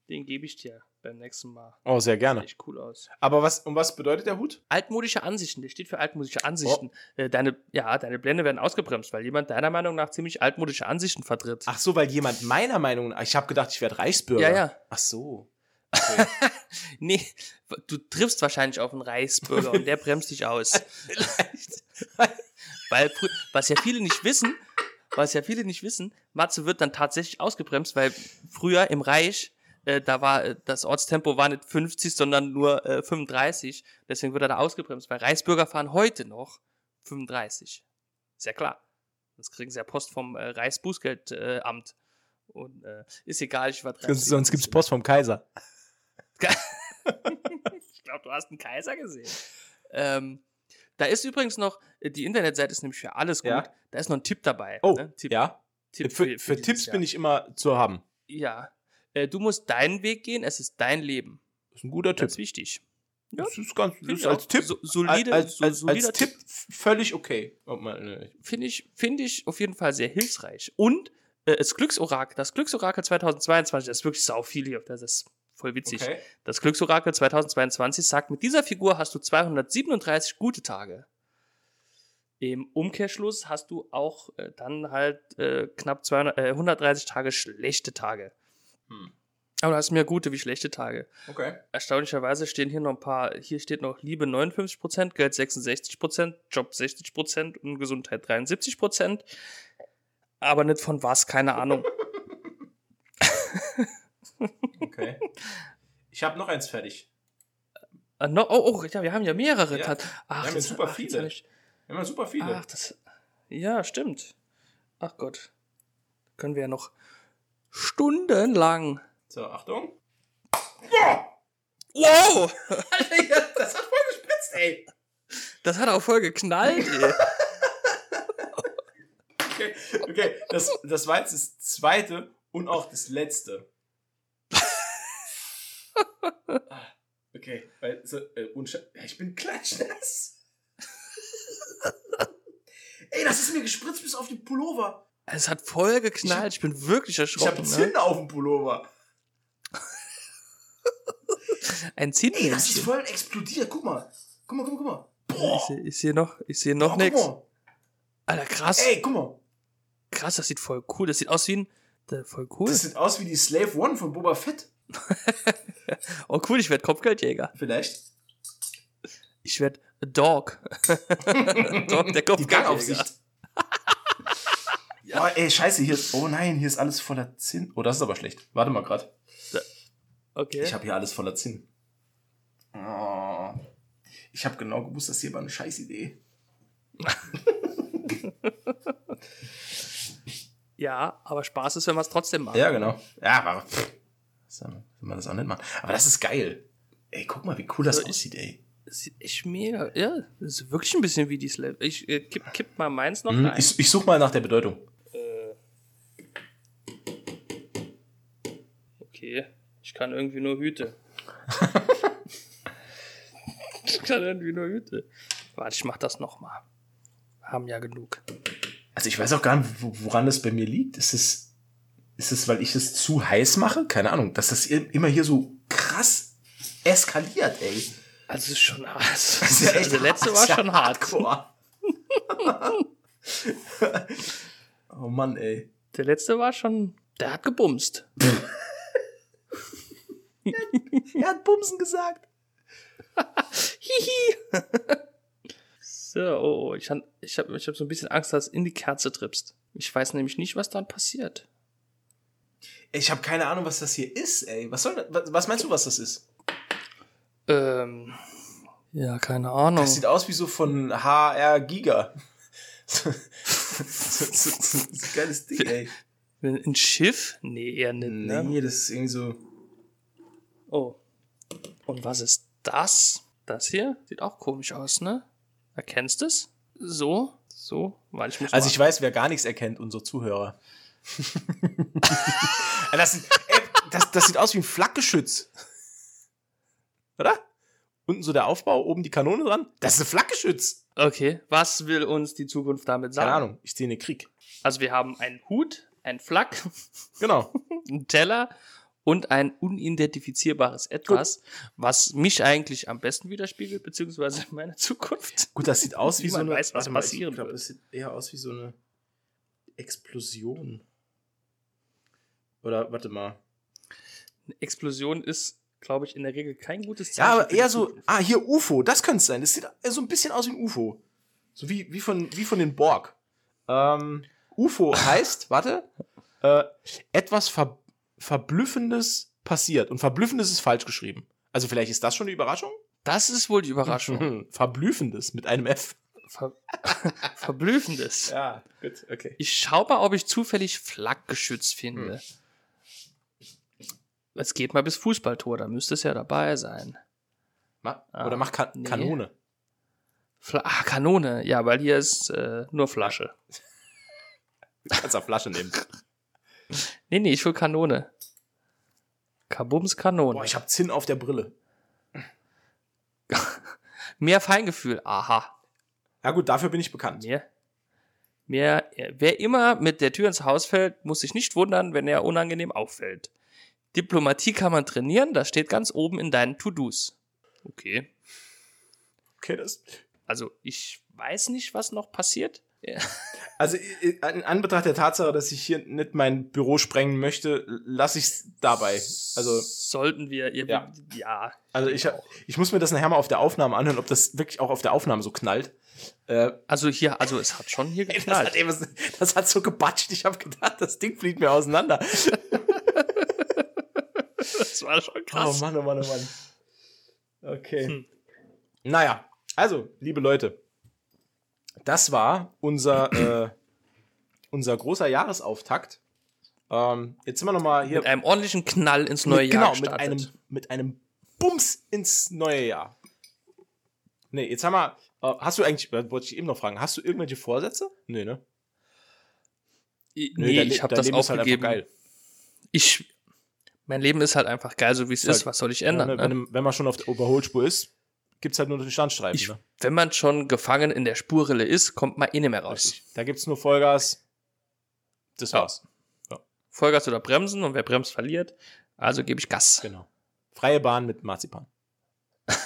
den gebe ich dir beim nächsten Mal. Oh, sehr Sieht gerne. echt cool aus. Aber was, um was bedeutet der Hut? Altmodische Ansichten, der steht für altmodische Ansichten. Oh. Äh, deine, ja, deine Blende werden ausgebremst, weil jemand deiner Meinung nach ziemlich altmodische Ansichten vertritt. Ach so, weil jemand meiner Meinung nach, ich habe gedacht, ich werde Reichsbürger. Ja, ja. Ach so. (laughs) Nee, du triffst wahrscheinlich auf einen Reichsbürger und der bremst dich aus. Vielleicht. (laughs) Weil, was ja viele nicht wissen, was ja viele nicht wissen, Matze wird dann tatsächlich ausgebremst, weil früher im Reich, äh, da war äh, das Ortstempo war nicht 50, sondern nur äh, 35. Deswegen wird er da ausgebremst, weil Reichsbürger fahren heute noch 35. Ist ja klar. Sonst kriegen sie ja Post vom äh, Reichsbußgeldamt. Äh, Amt. und äh, ist egal, ich war 30. Sonst gibt's Post vom Kaiser. (laughs) ich glaube, du hast einen Kaiser gesehen. Ähm, da ist übrigens noch, äh, die Internetseite ist nämlich für alles gut. Ja. Da ist noch ein Tipp dabei. Oh, ne? Tipp, ja. Tipp Für, für dieses Tipps Jahr. bin ich immer zu haben. Ja. Äh, du musst deinen Weg gehen, es ist dein Leben. Das ist ein guter Tipp. Ganz wichtig. Ja, Das ist ganz, das ist als. Tipp, So, solide, als, als, solider als Tipp völlig okay. Man, äh, Finde ich, find ich auf jeden Fall sehr hilfreich. Und äh, das Glücksorakel, das Glücksorakel 2022, das ist wirklich sau viel hier. Das ist voll witzig. okay. Das Glücksorakel 2022 sagt, mit dieser Figur hast du 237 gute Tage. Im Umkehrschluss hast du auch äh, dann halt äh, knapp 200, äh, 130 Tage schlechte Tage. Hm. Aber du hast mehr gute wie schlechte Tage. Okay. Erstaunlicherweise stehen hier noch ein paar, hier steht noch Liebe 59%, Geld 66%, Job 60% und Gesundheit 73%. Aber nicht von was, keine Ahnung. (laughs) (laughs) Okay. Ich habe noch eins fertig. Ah, no, oh, oh, ja, wir haben ja mehrere. Ja, Ach, wir haben das- super ach, viele. ich- Wir haben super viele. Ach, das. Ja, stimmt. Ach Gott. Können wir ja noch stundenlang. So, Achtung. Wow! Alter, das hat voll gespritzt, ey. Das hat auch voll geknallt, ey. (laughs) Okay, okay. Das, das war jetzt das zweite und auch das letzte. (laughs) Okay, weil so, äh, ich bin klatschnass. (laughs) Ey, das ist mir gespritzt bis auf die Pullover. Es hat voll geknallt. Ich bin wirklich Ich habe erschrocken. Ne? Auf dem Pullover. (laughs) Ein Ey, das ist voll explodiert. Guck mal. Guck mal, guck mal, guck mal. Ich Boah. sehe ich seh noch, ich noch mal. Alter, krass. Ey, guck mal. Krass, das sieht voll cool. Das sieht aus wie ein. Voll cool. Das sieht aus wie die Slave One von Boba Fett. (laughs) Oh, cool, ich werde Kopfgeldjäger. Vielleicht. Ich werde Dog. (laughs) Dog, der Die Kopfgeldjäger. Gangaufsicht. Oh, ey, scheiße, hier ist. Oh nein, hier ist alles voller Zinn. Oh, das ist aber schlecht. Warte mal grad. Okay. Ich habe hier alles voller Zinn. Oh. Ich habe genau gewusst, das hier war eine Scheißidee. (laughs) Ja, aber Spaß ist, wenn man es trotzdem macht. Ja, genau. Ja, aber pff, soll man das auch nicht machen. Aber das ist geil. Ey, guck mal, wie cool das Also aussieht, ey. Das sieht echt mega. Ja, das ist wirklich ein bisschen wie die Slap. Ich äh, kipp, kipp mal meins noch Hm, rein. ich, ich suche mal nach der Bedeutung. Okay, ich kann irgendwie nur Hüte. (laughs) ich kann irgendwie nur Hüte. Warte, ich mach das nochmal. Haben ja genug. Also ich weiß auch gar nicht, wo- woran das bei mir liegt. Es, ist es, weil ich es zu heiß mache? Keine Ahnung. Dass das immer hier so krass eskaliert, ey. Also es ist schon hart. Das ist ja echt der letzte hart. war ist ja schon hardcore. (laughs) oh Mann, ey. Der letzte war schon. Der hat gebumst. (laughs) Er hat Bumsen gesagt. (laughs) Hihi. so, oh, oh, ich habe ich hab, ich hab so ein bisschen Angst, dass du in die Kerze trippst. Ich weiß nämlich nicht, was dann passiert. Ich habe keine Ahnung, was das hier ist, ey. Was soll was, was meinst du, was das ist? Ähm. Ja, keine Ahnung. Das sieht aus wie so von HR Giga. so, so, so, so, ein geiles Ding, ey. Ein Schiff? Nee, eher nicht. Ne? Nee, das ist irgendwie so. Oh. Und was ist das? Das hier? Sieht auch komisch aus, ne? Erkennst du es? So? So? Weil ich muss Also ich weiß, wer gar nichts erkennt, unsere Zuhörer. Das, ey, das, das sieht aus wie ein Flakgeschütz. Oder? Unten so der Aufbau, oben die Kanone dran. Das ist ein Flakgeschütz. Okay, was will uns die Zukunft damit sagen? Keine Ahnung, ich sehe einen Krieg. Also wir haben einen Hut, ein Flak, (laughs) Genau. einen Teller und ein unidentifizierbares Etwas, was mich eigentlich am besten widerspiegelt, beziehungsweise (laughs) meine Zukunft. Gut, das sieht aus wie so eine. weiß, was passieren Ich glaube, das sieht eher aus wie so eine Explosion. Oder warte mal. Eine Explosion ist, glaube ich, in der Regel kein gutes Zeichen. Ja, aber die eher so. Ah, hier UFO. Das könnte es sein. Das sieht so ein bisschen aus wie ein UFO. So wie, wie, von, wie von den Borg. Ähm, UFO heißt, (laughs) warte, äh, etwas Ver Verblüffendes passiert. Und Verblüffendes ist falsch geschrieben. Also vielleicht ist das schon eine Überraschung? Das ist wohl die Überraschung. (laughs) Verblüffendes mit einem F. Ver (laughs) Verblüffendes. Ja, gut, okay. Ich schau mal, ob ich zufällig Flakgeschütz finde. Hm. Es geht mal bis Fußballtor, da müsste es ja dabei sein. Ma Ah, oder mach Ka nee. Kanone. Fla ah, Kanone, ja, weil hier ist äh, nur Flasche. Du kannst auch Flasche nehmen. (laughs) Nee, nee, ich will Kanone. Kabums Kanone. Boah, ich hab Zinn auf der Brille. (laughs) Mehr Feingefühl, aha. Ja gut, dafür bin ich bekannt. Mehr. Mehr, wer immer mit der Tür ins Haus fällt, muss sich nicht wundern, wenn er unangenehm auffällt. Diplomatie kann man trainieren, das steht ganz oben in deinen To-Dos. Okay. Okay, das. Also, ich weiß nicht, was noch passiert. Ja. (laughs) Also i- in Anbetracht der Tatsache, dass ich hier nicht mein Büro sprengen möchte, lasse ich es dabei. Also, sollten wir ihr Ja. ja. also ich, ich muss mir das nachher mal auf der Aufnahme anhören, ob das wirklich auch auf der Aufnahme so knallt. Äh, Also hier, also es hat schon hier (laughs) ey, das, geknallt. hat, was, das hat so gebatscht. Ich habe gedacht, das Ding fliegt mir auseinander. (laughs) (laughs) Das war schon Oh krass. Mann, oh Mann, oh Mann. Okay. Hm. Naja, also, liebe Leute, das war unser, äh, unser großer Jahresauftakt. Ähm, jetzt sind wir nochmal hier. Mit einem ordentlichen Knall ins neue mit, Jahr genau, mit einem, mit einem Bums ins neue Jahr. Nee, jetzt haben wir. Äh, hast du eigentlich, äh, wollte ich eben noch fragen, hast du irgendwelche Vorsätze? Nee, ne? Nee, Le- ich habe das halt aufgegeben. geil. ich, mein Leben ist halt einfach geil, so wie es Ist ist. Was soll ich Ja, ändern? ne, ne? wenn, wenn man schon auf der Überholspur ist, gibt's halt nur den Standstreifen. Ich, ne? wenn man schon gefangen in der Spurrille ist, kommt man eh nicht mehr raus. Richtig. Da gibt's nur Vollgas. Das Ja. war's. Vollgas oder Bremsen und wer bremst, verliert. Also gebe ich Gas. Genau. Freie Bahn mit Marzipan. (laughs)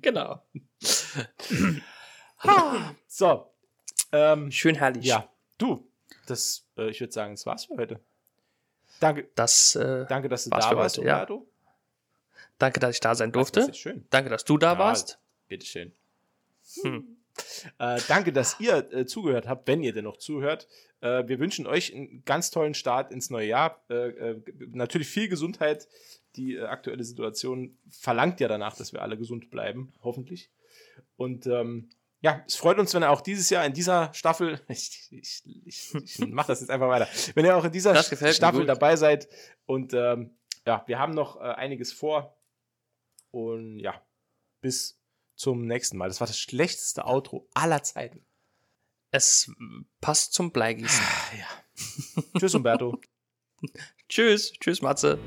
Genau. (laughs) So. Ähm, Schön herrlich. ja, du, das, äh, ich würde sagen, das war's für heute. Danke, Das, äh, danke, dass du da für warst, heute, ja. Danke, dass ich da sein Das durfte. ist schön. Danke, dass du da Ja, warst. Bitteschön. Hm. Äh, danke, dass ihr äh, zugehört habt, wenn ihr denn noch zuhört. Äh, wir wünschen euch einen ganz tollen Start ins neue Jahr. Äh, äh, natürlich viel Gesundheit die äh, aktuelle Situation verlangt ja danach, dass wir alle gesund bleiben, hoffentlich. Und ähm, ja, es freut uns, wenn er auch dieses Jahr in dieser Staffel, (laughs) ich, ich, ich, ich (laughs) mache das jetzt einfach weiter, wenn ihr auch in dieser Staffel dabei seid. Und ähm, ja, wir haben noch äh, einiges vor. Und ja, bis zum nächsten Mal. Das war das schlechteste Outro aller Zeiten. Es passt zum Bleigießen. ja. Tschüss, Umberto. (laughs) Tschüss. Tschüss, Matze.